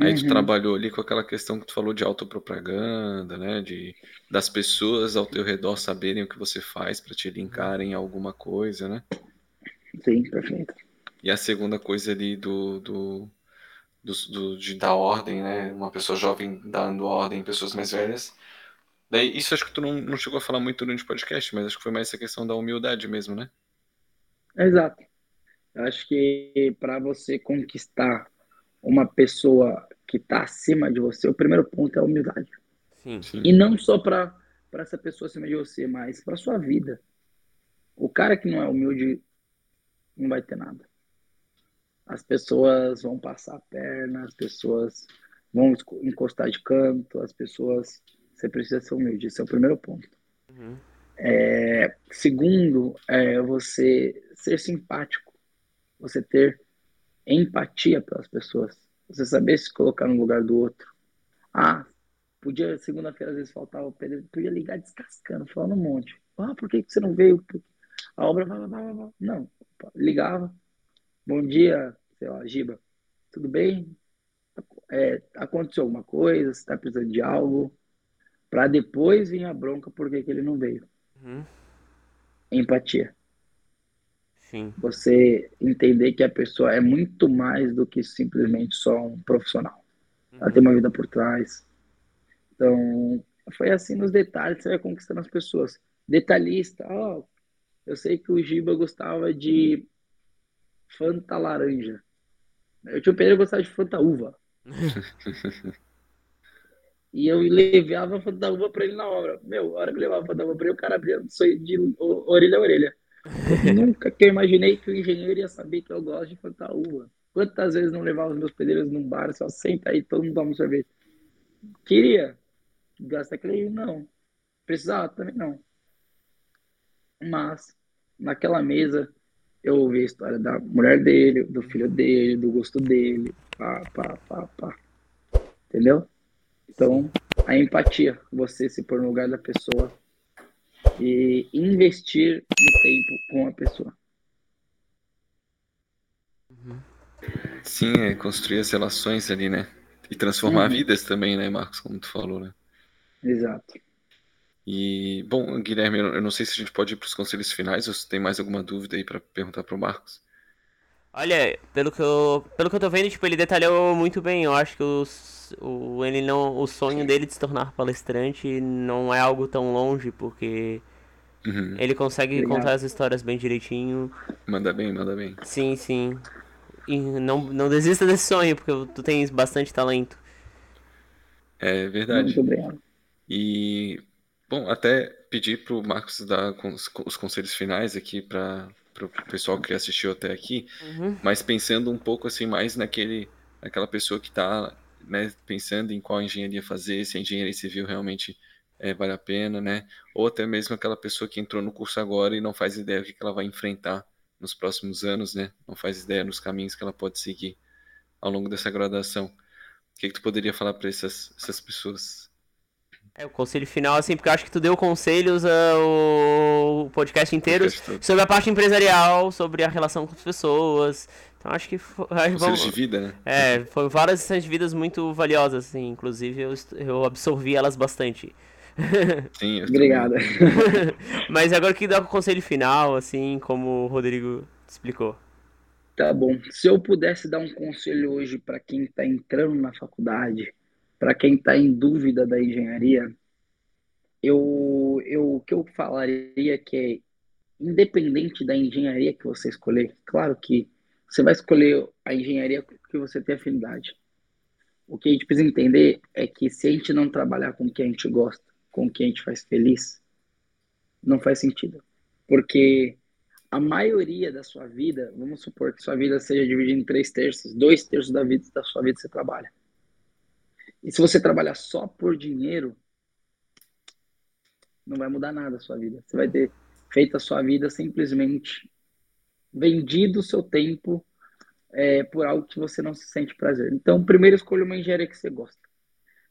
Aí tu uhum. trabalhou ali com aquela questão que tu falou de autopropaganda, né? De das pessoas ao teu redor saberem o que você faz para te linkar em alguma coisa, né? Sim, perfeito. E a segunda coisa ali do, do, do, do de dar ordem, né? Uma pessoa jovem dando ordem em pessoas mais velhas. Daí, isso acho que tu não, não chegou a falar muito durante o podcast, mas acho que foi mais essa questão da humildade mesmo, né? Exato. Eu acho que para você conquistar uma pessoa que está acima de você, o primeiro ponto é a humildade. Sim, sim. E não só para essa pessoa acima de você, mas para sua vida. O cara que não é humilde não vai ter nada. As pessoas vão passar a perna, as pessoas vão encostar de canto, as pessoas. Você precisa ser humilde. Esse é o primeiro ponto. Uhum. É, segundo, é você ser simpático, você ter empatia pelas pessoas, você saber se colocar no lugar do outro. Ah, podia, segunda-feira às vezes faltava o Pedro, podia ligar descascando, falando um monte. Ah, por que, que você não veio? A obra, não, ligava. Bom dia, sei lá, Giba, tudo bem? É, aconteceu alguma coisa? Você está precisando de algo? Para depois vir a bronca por que ele não veio. Uhum. Empatia. Sim. Você entender que a pessoa é muito mais do que simplesmente só um profissional. Uhum. Ela tem uma vida por trás. Então, foi assim nos detalhes você vai conquistando as pessoas. Detalhista, ó, oh, eu sei que o Giba gostava de Fanta laranja. Eu tinha um Pedro gostava de Fanta uva. [LAUGHS] E eu levava a da uva pra ele na obra. Meu, a hora que eu levava a da uva pra ele, o cara abria de orelha a orelha. [LAUGHS] Nunca que eu imaginei que o engenheiro ia saber que eu gosto de Fanta uva. Quantas vezes não levava os meus pedreiros num bar, só senta aí, todo mundo toma um sorvete. Queria. Gasta aquele não. Precisava também não. Mas, naquela mesa, eu ouvi a história da mulher dele, do filho dele, do gosto dele. Pá, pá, pá, pá. Entendeu? Então, a empatia, você se pôr no lugar da pessoa e investir no tempo com a pessoa. Sim, é construir as relações ali, né? E transformar uhum. vidas também, né, Marcos, como tu falou, né? Exato. E, bom, Guilherme, eu não sei se a gente pode ir para os conselhos finais ou se tem mais alguma dúvida aí para perguntar para o Marcos. Olha, pelo que, eu, pelo que eu tô vendo, tipo, ele detalhou muito bem. Eu acho que os, o, ele não, o sonho dele de se tornar palestrante não é algo tão longe, porque uhum. ele consegue Obrigado. contar as histórias bem direitinho. Manda bem, manda bem. Sim, sim. E não, não desista desse sonho, porque tu tens bastante talento. É verdade. Muito obrigado. E, bom, até pedir pro Marcos dar os conselhos finais aqui para pro pessoal que assistiu até aqui, uhum. mas pensando um pouco assim mais naquele naquela pessoa que está né, pensando em qual engenharia fazer, se a engenharia civil realmente é, vale a pena, né? Ou até mesmo aquela pessoa que entrou no curso agora e não faz ideia do que ela vai enfrentar nos próximos anos, né? Não faz ideia dos caminhos que ela pode seguir ao longo dessa graduação. O que, que tu poderia falar para essas, essas pessoas? É, o conselho final, assim, porque eu acho que tu deu conselhos uh, o podcast inteiro podcast sobre a parte empresarial, sobre a relação com as pessoas. Então acho que. Conselhos vamos, de vida, né? É, foram várias lições de vidas muito valiosas, assim. Inclusive eu, eu absorvi elas bastante. [LAUGHS] Sim, eu Obrigado. [LAUGHS] Mas agora que dá o conselho final, assim, como o Rodrigo explicou. Tá bom. Se eu pudesse dar um conselho hoje para quem está entrando na faculdade, para quem está em dúvida da engenharia, eu, eu, o que eu falaria que é, independente da engenharia que você escolher, claro que você vai escolher a engenharia que você tem afinidade. O que a gente precisa entender é que se a gente não trabalhar com o que a gente gosta, com o que a gente faz feliz, não faz sentido. Porque a maioria da sua vida, vamos supor que sua vida seja dividida em três terços, dois terços da vida da sua vida você trabalha. E se você trabalhar só por dinheiro, não vai mudar nada a sua vida. Você vai ter feito a sua vida simplesmente vendido o seu tempo é, por algo que você não se sente prazer. Então, primeiro escolha uma engenharia que você gosta.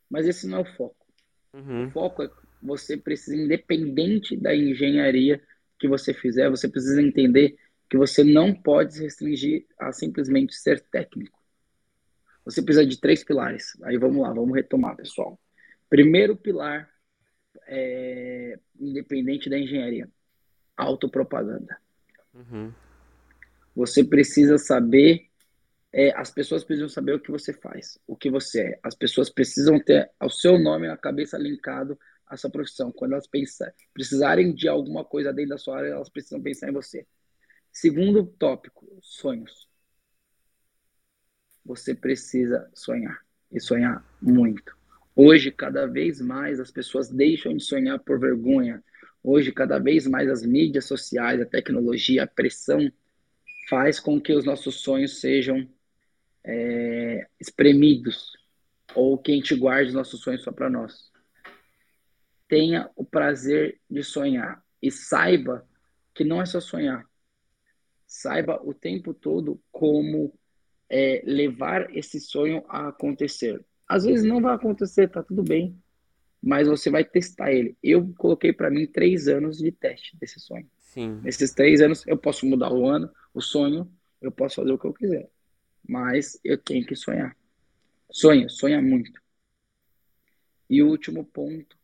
Mas esse não é o foco. Uhum. O foco é você precisa, independente da engenharia que você fizer, você precisa entender que você não pode se restringir a simplesmente ser técnico. Você precisa de três pilares. Aí vamos lá, vamos retomar, pessoal. Primeiro pilar, é, independente da engenharia, autopropaganda. Uhum. Você precisa saber, é, as pessoas precisam saber o que você faz, o que você é. As pessoas precisam ter o seu nome na cabeça linkado à sua profissão. Quando elas pensar, precisarem de alguma coisa dentro da sua área, elas precisam pensar em você. Segundo tópico, sonhos você precisa sonhar e sonhar muito. Hoje, cada vez mais, as pessoas deixam de sonhar por vergonha Hoje, cada vez mais as mídias sociais, a tecnologia, a pressão faz com que os nossos sonhos sejam é, espremidos ou que a gente guarde os nossos sonhos só para nós. Tenha o prazer de sonhar e saiba que não é só sonhar. Saiba o tempo todo como é, levar esse sonho a acontecer. Às vezes não vai acontecer, tá tudo bem mas você vai testar ele. Eu coloquei para mim três anos de teste desse sonho. Sim. Nesses três anos eu posso mudar o ano, o sonho, eu posso fazer o que eu quiser, mas eu tenho que sonhar. Sonha, sonha muito. E o último ponto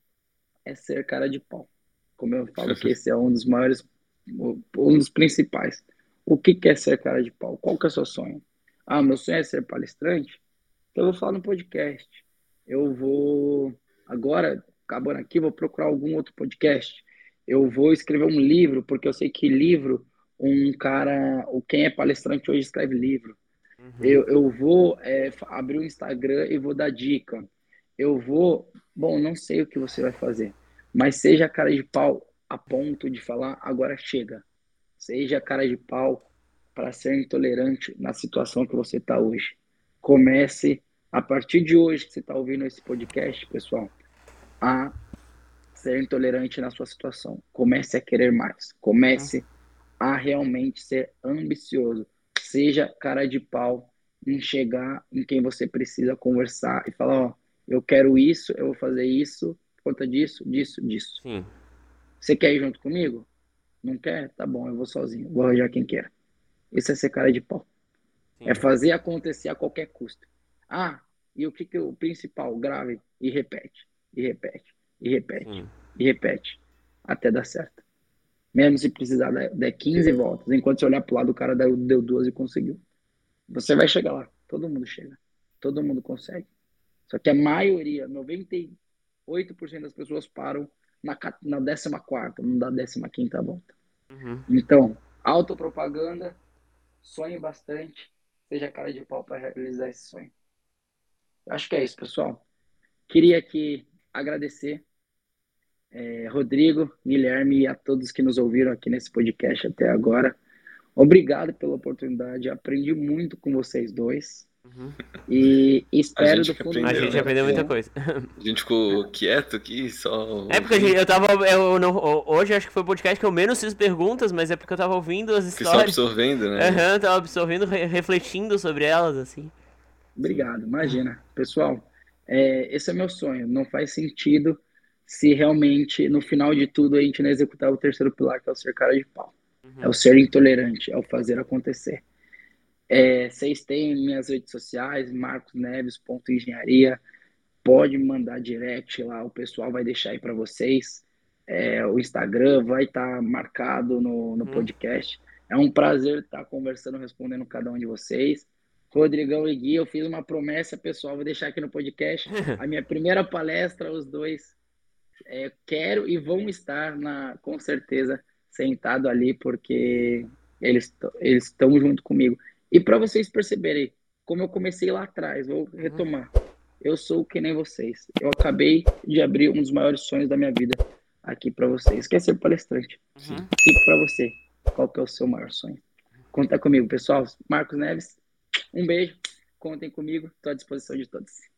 é ser cara de pau. Como eu falo que [LAUGHS] esse é um dos maiores, um dos principais. O que é ser cara de pau? Qual que é o seu sonho? Ah, meu sonho é ser palestrante? Então eu vou falar no podcast. Eu vou agora, acabando aqui, vou procurar algum outro podcast. Eu vou escrever um livro, porque eu sei que livro, um cara, ou quem é palestrante hoje escreve livro. Uhum. Eu, eu vou é, abrir o um Instagram e vou dar dica. Eu vou, bom, não sei o que você vai fazer, mas seja cara de pau a ponto de falar, agora chega. Seja cara de pau para ser intolerante na situação que você está hoje. Comece a partir de hoje que você está ouvindo esse podcast, pessoal a ser intolerante na sua situação. Comece a querer mais. Comece a realmente ser ambicioso. Seja cara de pau em chegar em quem você precisa conversar e falar, ó, eu quero isso, eu vou fazer isso, por conta disso, disso, disso. Sim. Você quer ir junto comigo? Não quer? Tá bom, eu vou sozinho. Vou arranjar quem quer. Isso é ser cara de pau. Sim. É fazer acontecer a qualquer custo. Ah, e o que, que o principal? Grave e repete e repete, e repete, Sim. e repete, até dar certo. Mesmo se precisar dar 15 voltas, enquanto você olhar pro lado, o cara deu, deu duas e conseguiu. Você vai chegar lá, todo mundo chega, todo mundo consegue. Só que a maioria, 98% das pessoas param na, na 14, não dá 15 volta. Uhum. Então, autopropaganda, sonhe bastante, seja cara de pau para realizar esse sonho. Acho que é isso, pessoal. Queria que agradecer é, Rodrigo, Guilherme e a todos que nos ouviram aqui nesse podcast até agora. Obrigado pela oportunidade, aprendi muito com vocês dois. Uhum. E espero do fundo. A gente aprendeu muita coisa. A gente ficou quieto aqui, só. É porque gente, eu tava. Eu não, hoje acho que foi o podcast que eu menos fiz perguntas, mas é porque eu tava ouvindo as histórias. Que absorvendo, né? Aham, uhum, tava absorvendo, refletindo sobre elas, assim. Obrigado, imagina. Pessoal, é, esse é meu sonho. Não faz sentido se realmente, no final de tudo, a gente não executar o terceiro pilar, que é o ser cara de pau. Uhum. É o ser intolerante, é o fazer acontecer. É, vocês têm minhas redes sociais, marcosneves.engenharia. Pode mandar direct lá, o pessoal vai deixar aí para vocês. É, o Instagram vai estar tá marcado no, no uhum. podcast. É um prazer estar tá conversando, respondendo cada um de vocês. Rodrigão e Gui, eu fiz uma promessa pessoal, vou deixar aqui no podcast. [LAUGHS] A minha primeira palestra, os dois é, quero e vão estar, na, com certeza, sentado ali, porque eles eles estão junto comigo. E para vocês perceberem, como eu comecei lá atrás, vou retomar. Eu sou que nem vocês. Eu acabei de abrir um dos maiores sonhos da minha vida aqui para vocês, que é ser palestrante. Uhum. E para você, qual que é o seu maior sonho? Conta comigo, pessoal. Marcos Neves, um beijo, contem comigo, estou à disposição de todos.